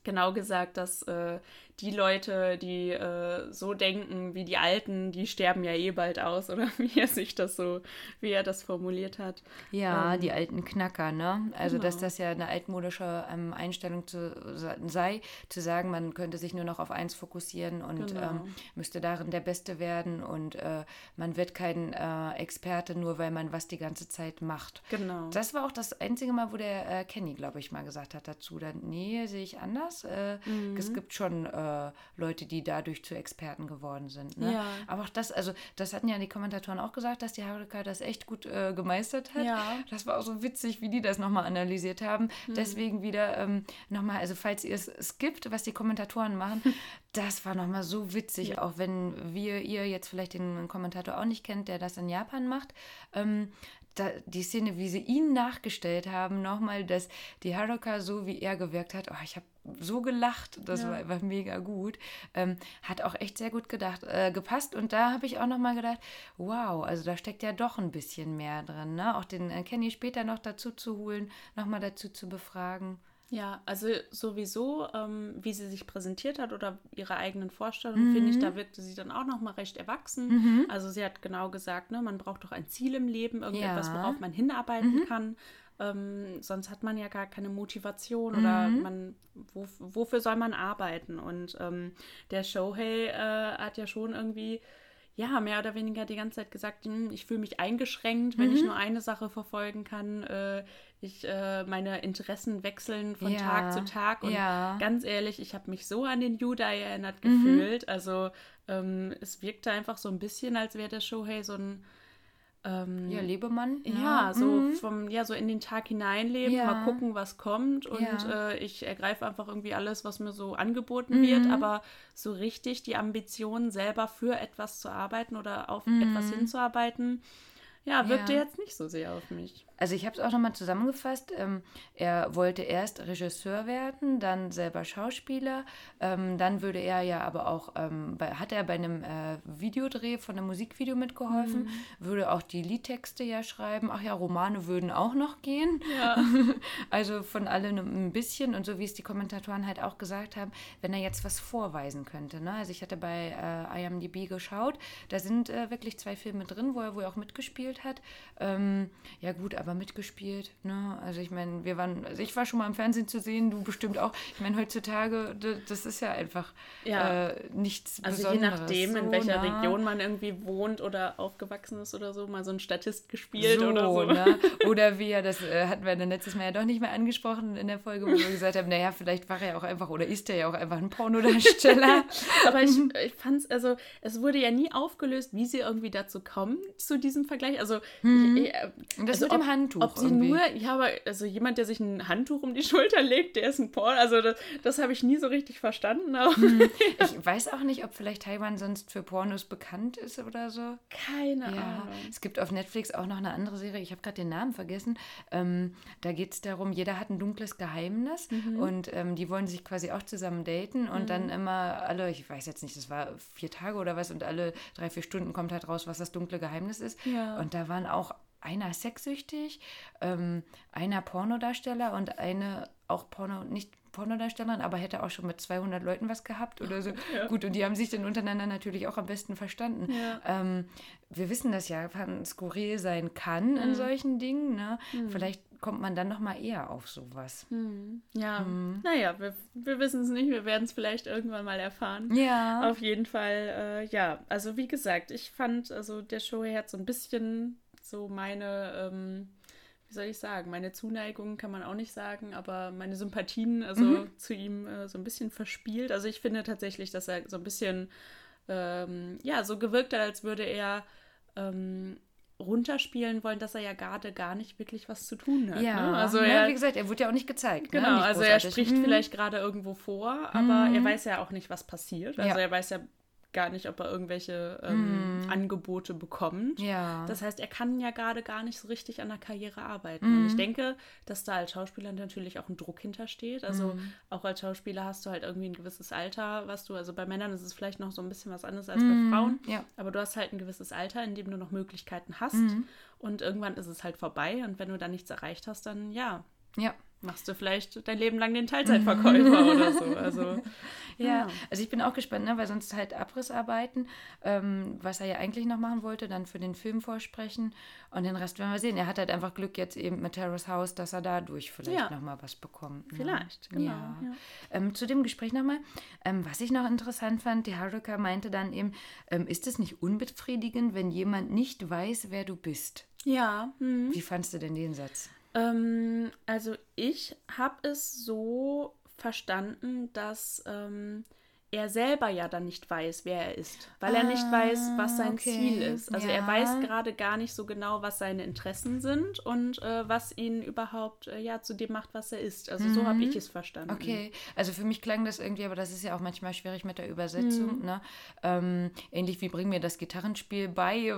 genau gesagt, dass äh, die Leute, die äh, so denken wie die Alten, die sterben ja eh bald aus, oder wie er sich das so, wie er das formuliert hat. Ja, ähm, die alten Knacker, ne? Also, genau. dass das ja eine altmodische ähm, Einstellung zu, sei, zu sagen, man könnte sich nur noch auf eins fokussieren und genau. ähm, müsste darin der Beste werden und äh, man wird kein äh, Experte, nur weil man was die ganze Zeit macht. Genau. Das war auch das einzige Mal, wo der äh, Kenny, glaube ich, mal gesagt hat dazu, dann, nee, sehe ich anders. Äh, mhm. Es gibt schon äh, Leute, die dadurch zu Experten geworden sind. Ne? Ja. Aber auch das, also das hatten ja die Kommentatoren auch gesagt, dass die Haruka das echt gut äh, gemeistert hat. Ja. Das war auch so witzig, wie die das nochmal analysiert haben. Mhm. Deswegen wieder ähm, nochmal, also falls ihr es skippt, was die Kommentatoren machen, das war nochmal so witzig, ja. auch wenn wir, ihr jetzt vielleicht den Kommentator auch nicht kennt, der das in Japan macht. Ähm, da, die Szene, wie sie ihn nachgestellt haben, nochmal, dass die Haruka so wie er gewirkt hat, oh, ich habe so gelacht, das ja. war einfach mega gut. Ähm, hat auch echt sehr gut gedacht, äh, gepasst. Und da habe ich auch nochmal gedacht, wow, also da steckt ja doch ein bisschen mehr drin. Ne? Auch den äh, Kenny später noch dazu zu holen, nochmal dazu zu befragen. Ja, also sowieso, ähm, wie sie sich präsentiert hat oder ihre eigenen Vorstellungen, mhm. finde ich, da wirkte sie dann auch noch mal recht erwachsen. Mhm. Also sie hat genau gesagt, ne, man braucht doch ein Ziel im Leben, irgendetwas, ja. worauf man hinarbeiten mhm. kann. Ähm, sonst hat man ja gar keine Motivation oder mhm. man, wo, wofür soll man arbeiten? Und ähm, der Shohei äh, hat ja schon irgendwie ja, mehr oder weniger die ganze Zeit gesagt, hm, ich fühle mich eingeschränkt, wenn mhm. ich nur eine Sache verfolgen kann. Äh, ich, äh, meine Interessen wechseln von ja. Tag zu Tag. Und ja. ganz ehrlich, ich habe mich so an den Judai erinnert mhm. gefühlt. Mhm. Also ähm, es wirkte einfach so ein bisschen, als wäre der Shohei so ein ähm, ja, Lebemann. Ja, ja so mhm. vom, ja, so in den Tag hineinleben, ja. mal gucken, was kommt. Und ja. äh, ich ergreife einfach irgendwie alles, was mir so angeboten mhm. wird. Aber so richtig die Ambition, selber für etwas zu arbeiten oder auf mhm. etwas hinzuarbeiten, ja, wirkte jetzt nicht so sehr auf mich. Also ich habe es auch nochmal zusammengefasst. Ähm, er wollte erst Regisseur werden, dann selber Schauspieler. Ähm, dann würde er ja aber auch, ähm, bei, hat er bei einem äh, Videodreh von einem Musikvideo mitgeholfen, mhm. würde auch die Liedtexte ja schreiben. Ach ja, Romane würden auch noch gehen. Ja. also von allen ein bisschen. Und so wie es die Kommentatoren halt auch gesagt haben, wenn er jetzt was vorweisen könnte. Ne? Also ich hatte bei äh, IMDb geschaut, da sind äh, wirklich zwei Filme drin, wo er wohl auch mitgespielt hat. Ähm, ja gut, aber aber mitgespielt. Ne? Also ich meine, wir waren, also ich war schon mal im Fernsehen zu sehen, du bestimmt auch. Ich meine, heutzutage, das ist ja einfach ja. Äh, nichts also Besonderes. Also je nachdem, so, in welcher na? Region man irgendwie wohnt oder aufgewachsen ist oder so, mal so ein Statist gespielt so, oder so. Ne? Oder wie ja, das äh, hatten wir dann letztes Mal ja doch nicht mehr angesprochen in der Folge, wo wir gesagt haben, naja, vielleicht war er ja auch einfach, oder ist er ja auch einfach ein Pornodarsteller. aber ich, ich fand es, also es wurde ja nie aufgelöst, wie sie irgendwie dazu kommen, zu diesem Vergleich. Also, hm. ich, äh, das also mit dem Handtuch. Ob sie irgendwie. nur, ja, aber also jemand, der sich ein Handtuch um die Schulter legt, der ist ein Porn. Also das, das habe ich nie so richtig verstanden. Hm. Ich weiß auch nicht, ob vielleicht Taiwan sonst für Pornos bekannt ist oder so. Keine ja. Ahnung. Es gibt auf Netflix auch noch eine andere Serie, ich habe gerade den Namen vergessen. Ähm, da geht es darum, jeder hat ein dunkles Geheimnis mhm. und ähm, die wollen sich quasi auch zusammen daten und mhm. dann immer alle, ich weiß jetzt nicht, das war vier Tage oder was und alle drei, vier Stunden kommt halt raus, was das dunkle Geheimnis ist. Ja. Und da waren auch einer sexsüchtig, ähm, einer Pornodarsteller und eine auch Porno, nicht Pornodarstellerin, aber hätte auch schon mit 200 Leuten was gehabt oder so. Ja. Gut, und die haben sich dann untereinander natürlich auch am besten verstanden. Ja. Ähm, wir wissen, dass Japan skurril sein kann mhm. in solchen Dingen. Ne? Mhm. Vielleicht kommt man dann noch mal eher auf sowas. Mhm. Ja, mhm. naja, wir, wir wissen es nicht. Wir werden es vielleicht irgendwann mal erfahren. Ja. Auf jeden Fall, äh, ja. Also wie gesagt, ich fand, also der Show hat so ein bisschen so meine, ähm, wie soll ich sagen, meine Zuneigung kann man auch nicht sagen, aber meine Sympathien also mhm. zu ihm äh, so ein bisschen verspielt. Also ich finde tatsächlich, dass er so ein bisschen, ähm, ja, so gewirkt hat, als würde er ähm, runterspielen wollen, dass er ja gerade gar nicht wirklich was zu tun hat. Ja, ne? also er, wie gesagt, er wurde ja auch nicht gezeigt. Ne? Genau, ne? nicht also er spricht hm. vielleicht gerade irgendwo vor, aber hm. er weiß ja auch nicht, was passiert. Also ja. er weiß ja gar nicht, ob er irgendwelche ähm, mm. Angebote bekommt. Ja. Das heißt, er kann ja gerade gar nicht so richtig an der Karriere arbeiten. Mm. Und ich mhm. denke, dass da als Schauspieler natürlich auch ein Druck hintersteht. Also mm. auch als Schauspieler hast du halt irgendwie ein gewisses Alter, was du, also bei Männern ist es vielleicht noch so ein bisschen was anderes als bei. Frauen. Ja. Aber du hast halt ein gewisses Alter, in dem du noch Möglichkeiten hast. Und irgendwann ist es halt vorbei. Und wenn du da nichts erreicht hast, dann ja. Ja machst du vielleicht dein Leben lang den Teilzeitverkäufer oder so. Also, ja. ja. also ich bin auch gespannt, ne, weil sonst halt Abrissarbeiten, ähm, was er ja eigentlich noch machen wollte, dann für den Film vorsprechen und den Rest werden wir sehen. Er hat halt einfach Glück jetzt eben mit Terrace House, dass er dadurch vielleicht ja. nochmal was bekommt. Ne? Vielleicht, genau. Ja. ja. Ähm, zu dem Gespräch nochmal, ähm, was ich noch interessant fand, die Haruka meinte dann eben, ähm, ist es nicht unbefriedigend, wenn jemand nicht weiß, wer du bist? Ja. Mhm. Wie fandst du denn den Satz? Ähm, also ich habe es so verstanden, dass ähm, er selber ja dann nicht weiß, wer er ist, weil ah, er nicht weiß, was sein okay. Ziel ist. Also ja. er weiß gerade gar nicht so genau, was seine Interessen sind und äh, was ihn überhaupt äh, ja zu dem macht, was er ist. Also mhm. so habe ich es verstanden. Okay, also für mich klang das irgendwie, aber das ist ja auch manchmal schwierig mit der Übersetzung. Mhm. Ne? Ähm, ähnlich wie bring mir das Gitarrenspiel bei,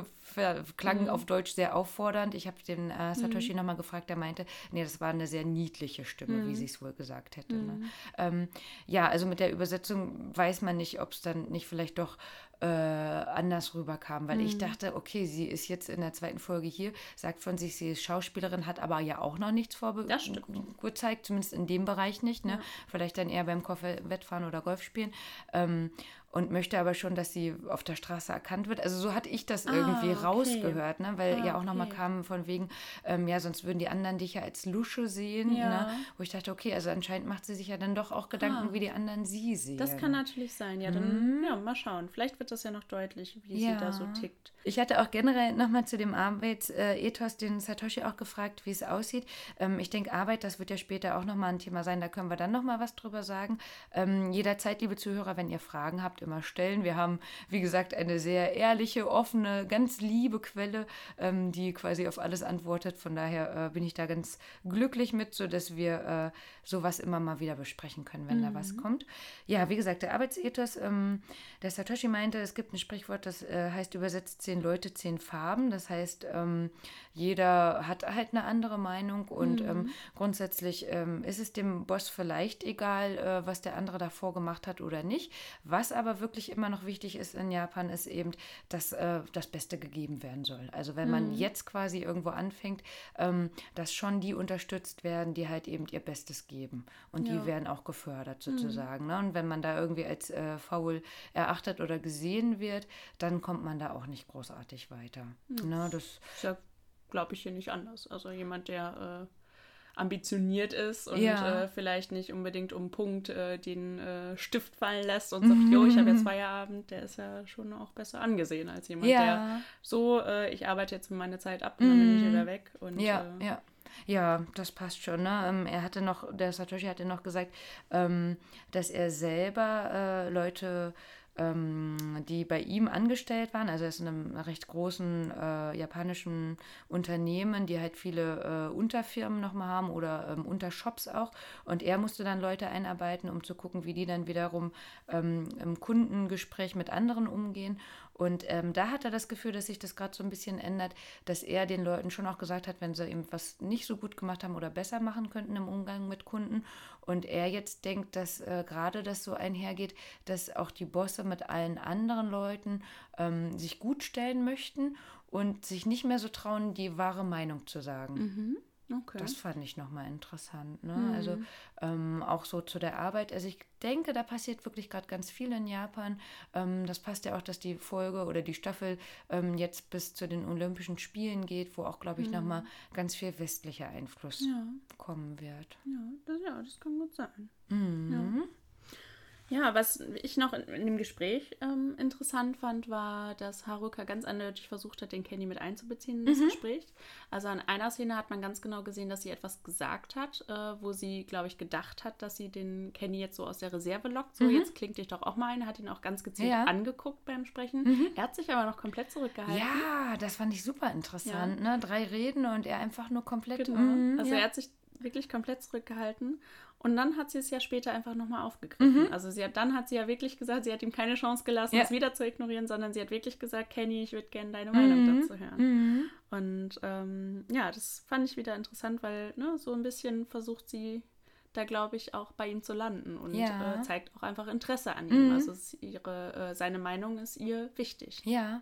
klang mhm. auf Deutsch sehr auffordernd. Ich habe den äh, Satoshi mhm. nochmal gefragt, der meinte, nee, das war eine sehr niedliche Stimme, wie mhm. sie es wohl gesagt hätte. Ne? Mhm. Ähm, ja, also mit der Übersetzung weiß man nicht, ob es dann nicht vielleicht doch äh, anders rüberkam, weil mhm. ich dachte, okay, sie ist jetzt in der zweiten Folge hier, sagt von sich, sie ist Schauspielerin, hat aber ja auch noch nichts vorgezeigt, zumindest in dem Bereich nicht. Ne? Ja. Vielleicht dann eher beim Koffer-Wettfahren oder Golf spielen. Ähm, und möchte aber schon, dass sie auf der Straße erkannt wird. Also so hatte ich das ah, irgendwie okay. rausgehört, ne? weil ah, ja auch nochmal okay. kam von wegen, ähm, ja, sonst würden die anderen dich ja als Lusche sehen, ja. ne? wo ich dachte, okay, also anscheinend macht sie sich ja dann doch auch Gedanken, ah. wie die anderen sie sehen. Das kann natürlich sein, ja, dann mhm. ja, mal schauen. Vielleicht wird das ja noch deutlich, wie ja. sie da so tickt. Ich hatte auch generell nochmal zu dem Arbeitsethos den Satoshi auch gefragt, wie es aussieht. Ähm, ich denke, Arbeit, das wird ja später auch nochmal ein Thema sein, da können wir dann nochmal was drüber sagen. Ähm, jederzeit, liebe Zuhörer, wenn ihr Fragen habt, immer stellen. Wir haben, wie gesagt, eine sehr ehrliche, offene, ganz liebe Quelle, ähm, die quasi auf alles antwortet. Von daher äh, bin ich da ganz glücklich mit, sodass wir äh, sowas immer mal wieder besprechen können, wenn mhm. da was mhm. kommt. Ja, wie gesagt, der Arbeitsethos, ähm, der Satoshi meinte, es gibt ein Sprichwort, das äh, heißt übersetzt zehn Leute, zehn Farben. Das heißt, ähm, jeder hat halt eine andere Meinung und ähm, mhm. grundsätzlich ähm, ist es dem Boss vielleicht egal, äh, was der andere davor gemacht hat oder nicht. Was aber wirklich immer noch wichtig ist in Japan, ist eben, dass äh, das Beste gegeben werden soll. Also wenn man mhm. jetzt quasi irgendwo anfängt, ähm, dass schon die unterstützt werden, die halt eben ihr Bestes geben. Und ja. die werden auch gefördert mhm. sozusagen. Mhm. Ne? Und wenn man da irgendwie als äh, faul erachtet oder gesehen wird, dann kommt man da auch nicht großartig weiter. Ne? Das ja glaube ich, hier nicht anders. Also jemand, der äh, ambitioniert ist und ja. äh, vielleicht nicht unbedingt um Punkt äh, den äh, Stift fallen lässt und sagt, jo, ich habe jetzt Feierabend, der ist ja schon auch besser angesehen als jemand, ja. der so, äh, ich arbeite jetzt meine Zeit ab und dann bin ich mhm. wieder weg. Und, ja, äh, ja. Ja, das passt schon. Ne? Ähm, er hatte noch, der Satoshi hatte noch gesagt, ähm, dass er selber Leute die bei ihm angestellt waren. Also er ist in einem recht großen äh, japanischen Unternehmen, die halt viele äh, Unterfirmen nochmal haben oder ähm, Untershops auch. Und er musste dann Leute einarbeiten, um zu gucken, wie die dann wiederum ähm, im Kundengespräch mit anderen umgehen. Und ähm, da hat er das Gefühl, dass sich das gerade so ein bisschen ändert, dass er den Leuten schon auch gesagt hat, wenn sie eben was nicht so gut gemacht haben oder besser machen könnten im Umgang mit Kunden. Und er jetzt denkt, dass äh, gerade das so einhergeht, dass auch die Bosse mit allen anderen Leuten ähm, sich gut stellen möchten und sich nicht mehr so trauen, die wahre Meinung zu sagen. Mhm. Okay. Das fand ich nochmal interessant. Ne? Mhm. Also ähm, auch so zu der Arbeit. Also ich denke, da passiert wirklich gerade ganz viel in Japan. Ähm, das passt ja auch, dass die Folge oder die Staffel ähm, jetzt bis zu den Olympischen Spielen geht, wo auch, glaube ich, mhm. nochmal ganz viel westlicher Einfluss ja. kommen wird. Ja das, ja, das kann gut sein. Mhm. Ja. Ja, was ich noch in, in dem Gespräch ähm, interessant fand, war, dass Haruka ganz eindeutig versucht hat, den Kenny mit einzubeziehen in das mhm. Gespräch. Also an einer Szene hat man ganz genau gesehen, dass sie etwas gesagt hat, äh, wo sie, glaube ich, gedacht hat, dass sie den Kenny jetzt so aus der Reserve lockt. So, mhm. jetzt klingt dich doch auch mal ein. Hat ihn auch ganz gezielt ja. angeguckt beim Sprechen. Mhm. Er hat sich aber noch komplett zurückgehalten. Ja, das fand ich super interessant. Ja. Ne? Drei Reden und er einfach nur komplett. Genau. Mhm, also ja. er hat sich wirklich komplett zurückgehalten. Und dann hat sie es ja später einfach nochmal aufgegriffen. Mhm. Also sie hat, dann hat sie ja wirklich gesagt, sie hat ihm keine Chance gelassen, ja. es wieder zu ignorieren, sondern sie hat wirklich gesagt, Kenny, ich würde gerne deine Meinung mhm. dazu hören. Mhm. Und ähm, ja, das fand ich wieder interessant, weil ne, so ein bisschen versucht sie da, glaube ich, auch bei ihm zu landen und ja. äh, zeigt auch einfach Interesse an ihm. Mhm. Also ihre, äh, seine Meinung ist ihr wichtig. Ja,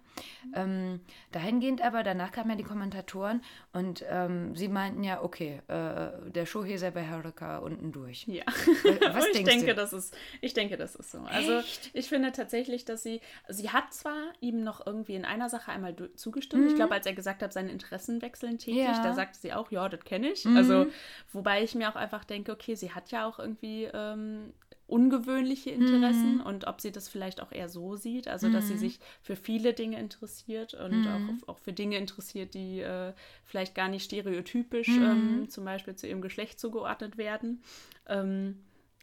ähm, dahingehend aber, danach kamen ja die Kommentatoren und ähm, sie meinten ja, okay, äh, der Shohei bei Haruka unten durch. Ja, was ich denke, du? das ist, ich denke, das ist so. Also Echt? ich finde tatsächlich, dass sie, sie hat zwar ihm noch irgendwie in einer Sache einmal zugestimmt. Mhm. Ich glaube, als er gesagt hat, seine Interessen wechseln täglich, ja. da sagte sie auch, ja, das kenne ich. Mhm. Also, wobei ich mir auch einfach denke, okay, sie sie hat ja auch irgendwie ähm, ungewöhnliche Interessen mhm. und ob sie das vielleicht auch eher so sieht, also dass sie mhm. sich für viele Dinge interessiert und mhm. auch, auch für Dinge interessiert, die äh, vielleicht gar nicht stereotypisch mhm. ähm, zum Beispiel zu ihrem Geschlecht zugeordnet werden. Ähm,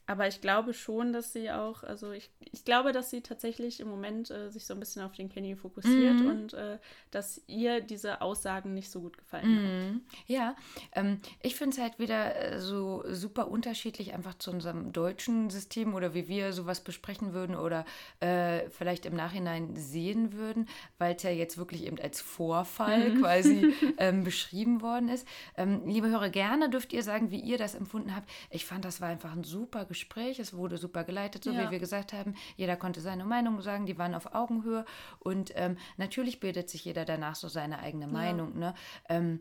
aber ich glaube schon, dass sie auch, also ich, ich glaube, dass sie tatsächlich im Moment äh, sich so ein bisschen auf den Kenny fokussiert mhm. und äh, dass ihr diese Aussagen nicht so gut gefallen mhm. hat. Ja, ähm, ich finde es halt wieder äh, so super unterschiedlich einfach zu unserem deutschen System oder wie wir sowas besprechen würden oder äh, vielleicht im Nachhinein sehen würden, weil es ja jetzt wirklich eben als Vorfall mhm. quasi ähm, beschrieben worden ist. Ähm, liebe Hörer, gerne dürft ihr sagen, wie ihr das empfunden habt. Ich fand, das war einfach ein super Gespräch. Es wurde super geleitet, so ja. wie wir gesagt haben. Jeder konnte seine Meinung sagen, die waren auf Augenhöhe. Und ähm, natürlich bildet sich jeder danach so seine eigene Meinung. Ne? Ähm,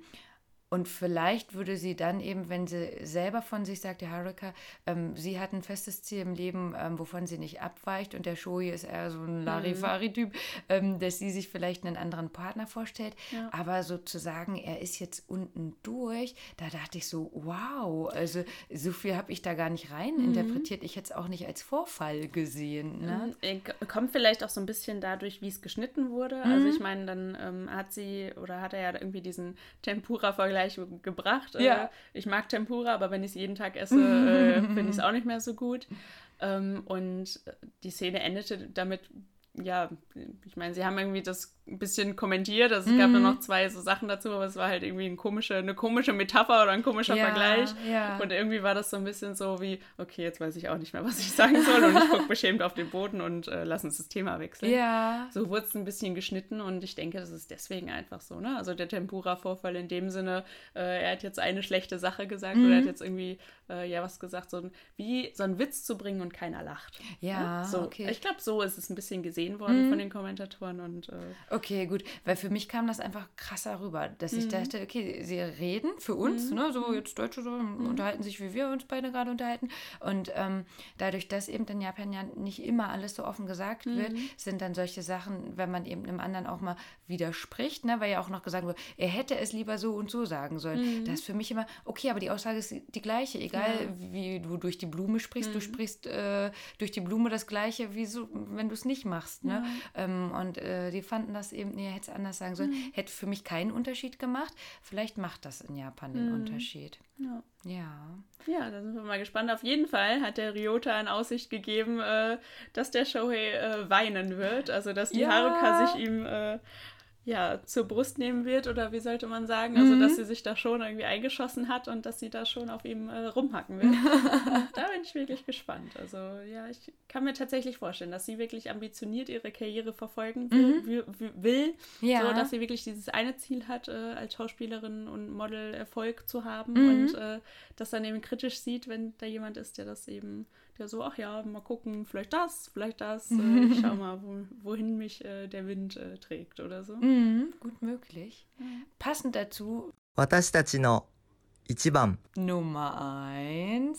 und vielleicht würde sie dann eben, wenn sie selber von sich sagt, die Haruka, ähm, sie hat ein festes Ziel im Leben, ähm, wovon sie nicht abweicht und der Shoei ist eher so ein mhm. Larifari-Typ, ähm, dass sie sich vielleicht einen anderen Partner vorstellt. Ja. Aber sozusagen, er ist jetzt unten durch, da dachte ich so, wow, also so viel habe ich da gar nicht rein mhm. interpretiert. Ich hätte es auch nicht als Vorfall gesehen. Ne? Mhm. Kommt vielleicht auch so ein bisschen dadurch, wie es geschnitten wurde. Also mhm. Also ich meine, dann ähm, hat sie oder hat er ja irgendwie diesen Tempura-Vergleich Vergleich gebracht. Äh, ja. ich mag Tempura, aber wenn ich es jeden Tag esse, äh, finde ich es auch nicht mehr so gut. Ähm, und die Szene endete damit, ja, ich meine, sie haben irgendwie das ein bisschen kommentiert. Also es gab dann mhm. noch zwei so Sachen dazu, aber es war halt irgendwie ein komische, eine komische Metapher oder ein komischer ja, Vergleich. Ja. Und irgendwie war das so ein bisschen so wie, okay, jetzt weiß ich auch nicht mehr, was ich sagen soll und ich gucke beschämt auf den Boden und äh, lass uns das Thema wechseln. Ja. So wurde es ein bisschen geschnitten und ich denke, das ist deswegen einfach so. Ne? Also der Tempura-Vorfall in dem Sinne, äh, er hat jetzt eine schlechte Sache gesagt mhm. oder er hat jetzt irgendwie, äh, ja, was gesagt, so ein, wie so einen Witz zu bringen und keiner lacht. Ja, ne? so. okay. Ich glaube, so ist es ein bisschen gesehen worden mhm. von den Kommentatoren und äh, Okay, gut, weil für mich kam das einfach krasser rüber, dass mhm. ich dachte, okay, sie reden für uns, mhm. ne, so jetzt Deutsche so mhm. unterhalten sich, wie wir uns beide gerade unterhalten. Und ähm, dadurch, dass eben in Japan ja nicht immer alles so offen gesagt wird, mhm. sind dann solche Sachen, wenn man eben einem anderen auch mal widerspricht, ne, weil ja auch noch gesagt wird, er hätte es lieber so und so sagen sollen. Mhm. Das ist für mich immer, okay, aber die Aussage ist die gleiche, egal ja. wie du durch die Blume sprichst, du sprichst äh, durch die Blume das Gleiche, wie so, wenn du es nicht machst. Ne? Ähm, und äh, die fanden das das eben, nee, hätte es anders sagen sollen, mhm. hätte für mich keinen Unterschied gemacht. Vielleicht macht das in Japan den mhm. Unterschied. Ja. ja. Ja, da sind wir mal gespannt. Auf jeden Fall hat der Ryota in Aussicht gegeben, äh, dass der Shohei äh, weinen wird. Also, dass die ja. Haruka sich ihm äh, ja, zur Brust nehmen wird oder wie sollte man sagen, also dass mhm. sie sich da schon irgendwie eingeschossen hat und dass sie da schon auf ihm äh, rumhacken wird. da bin ich wirklich gespannt. Also ja, ich kann mir tatsächlich vorstellen, dass sie wirklich ambitioniert ihre Karriere verfolgen will, mhm. will ja. so dass sie wirklich dieses eine Ziel hat, äh, als Schauspielerin und Model Erfolg zu haben mhm. und äh, das dann eben kritisch sieht, wenn da jemand ist, der das eben der so, ach ja, mal gucken, vielleicht das, vielleicht das. Äh, ich schau mal, wo, wohin mich äh, der Wind äh, trägt oder so. Mhm, gut möglich. Mhm. Passend dazu. 私たちの一番 Nummer eins.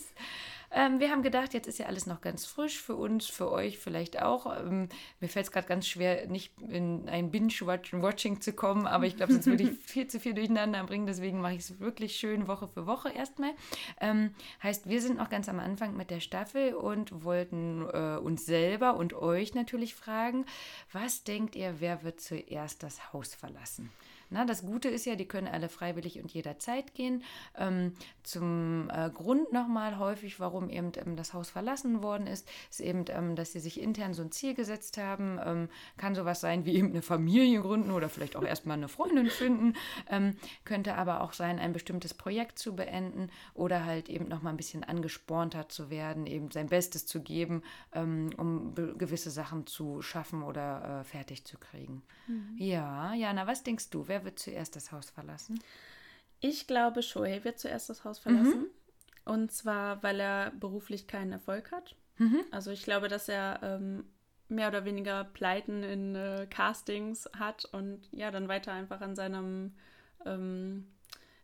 Ähm, wir haben gedacht, jetzt ist ja alles noch ganz frisch für uns, für euch vielleicht auch. Ähm, mir fällt es gerade ganz schwer, nicht in ein Binge-Watching zu kommen, aber ich glaube, sonst würde ich viel zu viel durcheinander bringen. Deswegen mache ich es wirklich schön Woche für Woche erstmal. Ähm, heißt, wir sind noch ganz am Anfang mit der Staffel und wollten äh, uns selber und euch natürlich fragen, was denkt ihr, wer wird zuerst das Haus verlassen? Na, das Gute ist ja, die können alle freiwillig und jederzeit gehen. Ähm, zum äh, Grund nochmal häufig, warum eben ähm, das Haus verlassen worden ist, ist eben, ähm, dass sie sich intern so ein Ziel gesetzt haben. Ähm, kann sowas sein wie eben eine Familie gründen oder vielleicht auch erstmal eine Freundin finden. Ähm, könnte aber auch sein, ein bestimmtes Projekt zu beenden oder halt eben nochmal ein bisschen angespornter zu werden, eben sein Bestes zu geben, ähm, um gewisse Sachen zu schaffen oder äh, fertig zu kriegen. Mhm. Ja, Jana, was denkst du? Wer wird zuerst das Haus verlassen? Ich glaube, Shohei wird zuerst das Haus verlassen. Mhm. Und zwar, weil er beruflich keinen Erfolg hat. Mhm. Also ich glaube, dass er ähm, mehr oder weniger Pleiten in äh, Castings hat und ja, dann weiter einfach an seinem ähm,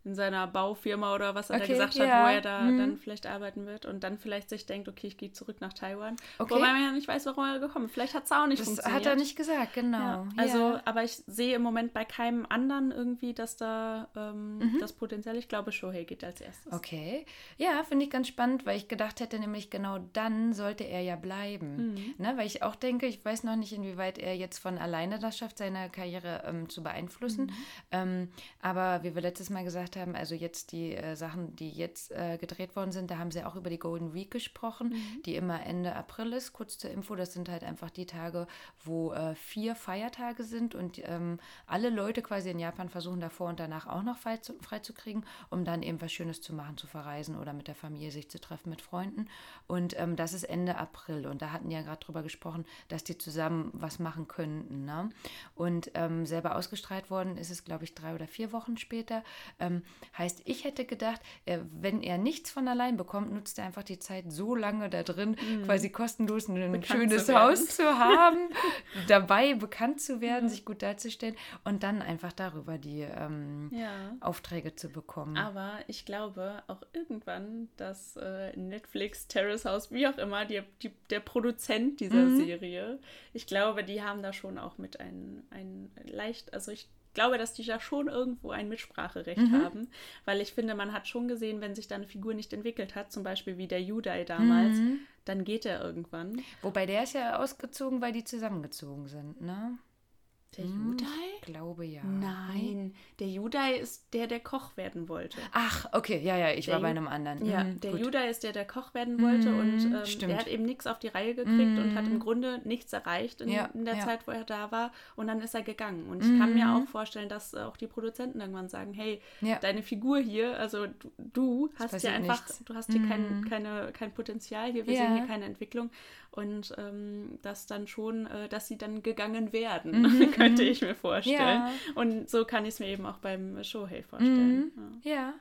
in seiner Baufirma oder was er okay, da gesagt ja. hat, wo er da mhm. dann vielleicht arbeiten wird und dann vielleicht sich denkt, okay, ich gehe zurück nach Taiwan. Okay. Wobei man ja nicht weiß, warum er gekommen ist. Vielleicht hat es auch nicht das funktioniert. hat er nicht gesagt, genau. Ja. Also, ja. aber ich sehe im Moment bei keinem anderen irgendwie, dass da ähm, mhm. das Potenzial, ich glaube, Shohei geht als erstes. Okay. Ja, finde ich ganz spannend, weil ich gedacht hätte, nämlich genau dann sollte er ja bleiben. Mhm. Ne? Weil ich auch denke, ich weiß noch nicht, inwieweit er jetzt von alleine das schafft, seine Karriere ähm, zu beeinflussen. Mhm. Ähm, aber wie wir letztes Mal gesagt haben, haben, also jetzt die äh, Sachen, die jetzt äh, gedreht worden sind, da haben sie auch über die Golden Week gesprochen, mhm. die immer Ende April ist. Kurz zur Info, das sind halt einfach die Tage, wo äh, vier Feiertage sind und ähm, alle Leute quasi in Japan versuchen davor und danach auch noch frei zu, frei zu kriegen, um dann eben was Schönes zu machen, zu verreisen oder mit der Familie sich zu treffen, mit Freunden. Und ähm, das ist Ende April und da hatten ja gerade drüber gesprochen, dass die zusammen was machen könnten. Ne? Und ähm, selber ausgestrahlt worden ist es, glaube ich, drei oder vier Wochen später. Ähm, Ähm, heißt, ich hätte gedacht, er, wenn er nichts von allein bekommt, nutzt er einfach die Zeit so lange da drin, mhm. quasi kostenlos ein bekannt schönes zu Haus zu haben, dabei bekannt zu werden, ja. sich gut darzustellen und dann einfach darüber die ähm, ja. Aufträge zu bekommen. Aber ich glaube auch irgendwann, dass äh, Netflix, Terrace House, wie auch immer, die, die, der Produzent dieser mhm. Serie, ich glaube, die haben da schon auch mit ein, ein leicht, also ich glaube, dass die da schon irgendwo ein Mitspracherecht mhm. haben, weil ich finde, man hat schon gesehen, wenn sich da eine Figur nicht entwickelt hat, zum Beispiel wie der Judai damals, mhm. dann geht er irgendwann. Wobei der ist ja ausgezogen, weil die zusammengezogen sind, ne? Der hm, Judai? Glaube ja. Nein, der Judai ist der, der Koch werden wollte. Ach, okay, ja, ja, ich der war bei einem anderen. Ja, mhm, der gut. Judai ist der, der Koch werden wollte mhm, und ähm, der hat eben nichts auf die Reihe gekriegt mhm. und hat im mhm. Grunde nichts erreicht in, ja, in der ja. Zeit, wo er da war und dann ist er gegangen. Und ich kann mir mhm. auch vorstellen, dass auch die Produzenten irgendwann sagen, hey, ja. deine Figur hier, also du, du hast ja einfach, nichts. du hast hier kein, mhm. keine, kein Potenzial hier, wir sehen hier keine Entwicklung und ähm, dass dann schon, äh, dass sie dann gegangen werden, könnte ich mir vorstellen. Ja. Und so kann ich es mir eben auch beim Shohei vorstellen. Mhm. Ja. ja.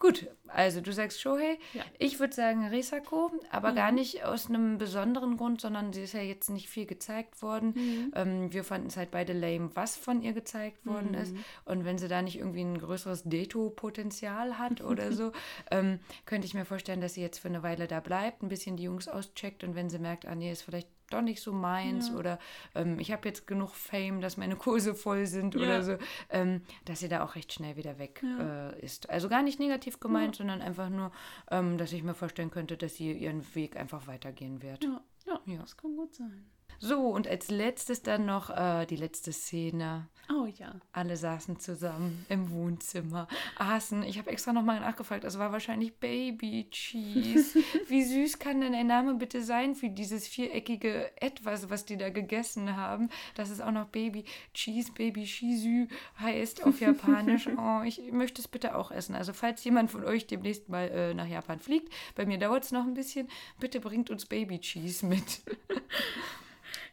Gut, also du sagst Shohei. Ja. Ich würde sagen Risako, aber mhm. gar nicht aus einem besonderen Grund, sondern sie ist ja jetzt nicht viel gezeigt worden. Mhm. Ähm, wir fanden es halt beide lame, was von ihr gezeigt worden mhm. ist. Und wenn sie da nicht irgendwie ein größeres Deto-Potenzial hat oder so, ähm, könnte ich mir vorstellen, dass sie jetzt für eine Weile da bleibt, ein bisschen die Jungs auscheckt und wenn sie merkt, ah nee, ist vielleicht doch nicht so meins ja. oder ähm, ich habe jetzt genug Fame, dass meine Kurse voll sind ja. oder so, ähm, dass sie da auch recht schnell wieder weg ja. äh, ist. Also gar nicht negativ gemeint, sondern einfach nur, ähm, dass ich mir vorstellen könnte, dass sie ihren Weg einfach weitergehen wird. Ja, ja, das kann gut sein. So, und als letztes dann noch äh, die letzte Szene. Oh ja. Alle saßen zusammen im Wohnzimmer, aßen. Ich habe extra nochmal nachgefragt, es war wahrscheinlich Baby Cheese. Wie süß kann denn ein Name bitte sein für dieses viereckige Etwas, was die da gegessen haben? Dass es auch noch Baby Cheese, Baby Shizu heißt auf Japanisch. Oh, ich möchte es bitte auch essen. Also, falls jemand von euch demnächst mal äh, nach Japan fliegt, bei mir dauert es noch ein bisschen, bitte bringt uns Baby Cheese mit.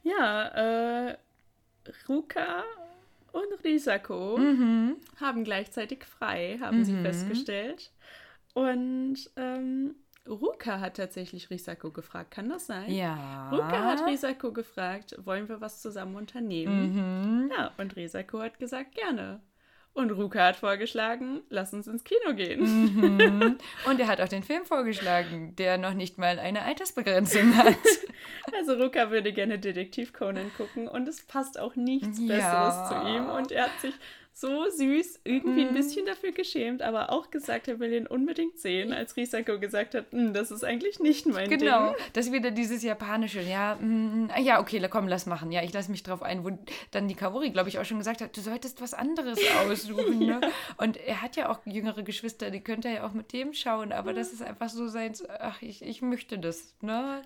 Ja, äh, Ruka und Risako mhm. haben gleichzeitig frei, haben mhm. sie festgestellt. Und ähm, Ruka hat tatsächlich Risako gefragt. Kann das sein? Ja. Ruka hat Risako gefragt, wollen wir was zusammen unternehmen? Mhm. Ja, und Risako hat gesagt, gerne. Und Ruka hat vorgeschlagen, lass uns ins Kino gehen. Mhm. Und er hat auch den Film vorgeschlagen, der noch nicht mal eine Altersbegrenzung hat. Also Ruka würde gerne Detektiv Conan gucken und es passt auch nichts ja. Besseres zu ihm. Und er hat sich so süß, irgendwie mm. ein mhm. bisschen dafür geschämt, aber auch gesagt, er will ihn unbedingt sehen, als Risako gesagt hat, hm, das ist eigentlich nicht mein genau, Ding. Genau, das ist wieder dieses japanische, ja, mm, ja, okay, komm, lass machen. Ja, ich lasse mich drauf ein, wo dann die Kaori, glaube ich, auch schon gesagt hat, du solltest was anderes aussuchen. Ne? ja. Und er hat ja auch jüngere Geschwister, die könnte er ja auch mit dem schauen, aber ja. das ist einfach so sein, ach, ich, ich möchte das, ne?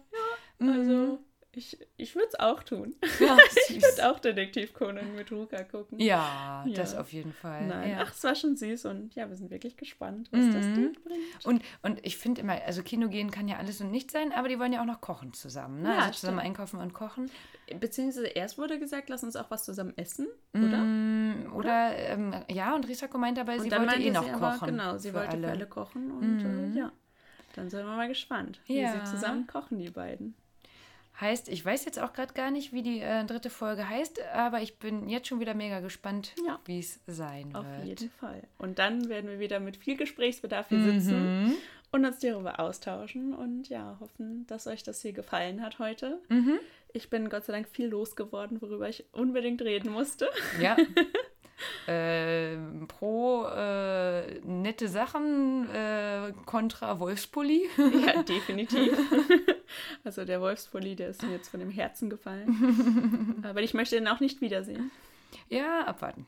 Ja, also... Mm ich, ich würde es auch tun. Ja, ich würde auch Detektiv Conan mit Ruka gucken. Ja, ja, das auf jeden Fall. Nein. Ja. Ach, es war schon süß und ja, wir sind wirklich gespannt, was mhm. das Date bringt. Und, und ich finde immer, also Kino gehen kann ja alles und nichts sein, aber die wollen ja auch noch kochen zusammen. Ne? Ja, also zusammen einkaufen und kochen. Beziehungsweise erst wurde gesagt, lass uns auch was zusammen essen, oder? Mm, oder, ähm, ja, und Risako meinte aber, sie wollte eh noch kochen. Aber, genau, sie wollte alle. für alle kochen und mhm. äh, ja. Dann sind wir mal gespannt, wie sie zusammen kochen, die beiden. Heißt, ich weiß jetzt auch gerade gar nicht, wie die äh, dritte Folge heißt, aber ich bin jetzt schon wieder mega gespannt, ja. wie es sein Auf wird. Auf jeden Fall. Und dann werden wir wieder mit viel Gesprächsbedarf hier sitzen mhm. und uns darüber austauschen und ja, hoffen, dass euch das hier gefallen hat heute. Mhm. Ich bin Gott sei Dank viel losgeworden, worüber ich unbedingt reden musste. Ja. äh, pro äh, nette Sachen äh, kontra Wolfspulli. ja, definitiv. also der Wolfspulli, der ist mir jetzt von dem Herzen gefallen. Aber ich möchte ihn auch nicht wiedersehen. Ja, abwarten.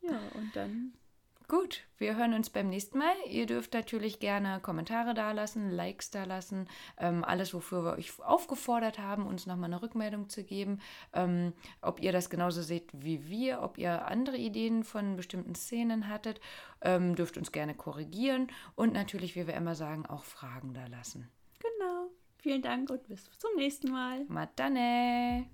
ja, und dann Gut, wir hören uns beim nächsten Mal. Ihr dürft natürlich gerne Kommentare dalassen, Likes dalassen, ähm, alles, wofür wir euch aufgefordert haben, uns nochmal eine Rückmeldung zu geben. Ähm, ob ihr das genauso seht wie wir, ob ihr andere Ideen von bestimmten Szenen hattet, ähm, dürft uns gerne korrigieren und natürlich, wie wir immer sagen, auch Fragen dalassen. Genau. Vielen Dank und bis zum nächsten Mal. Matane.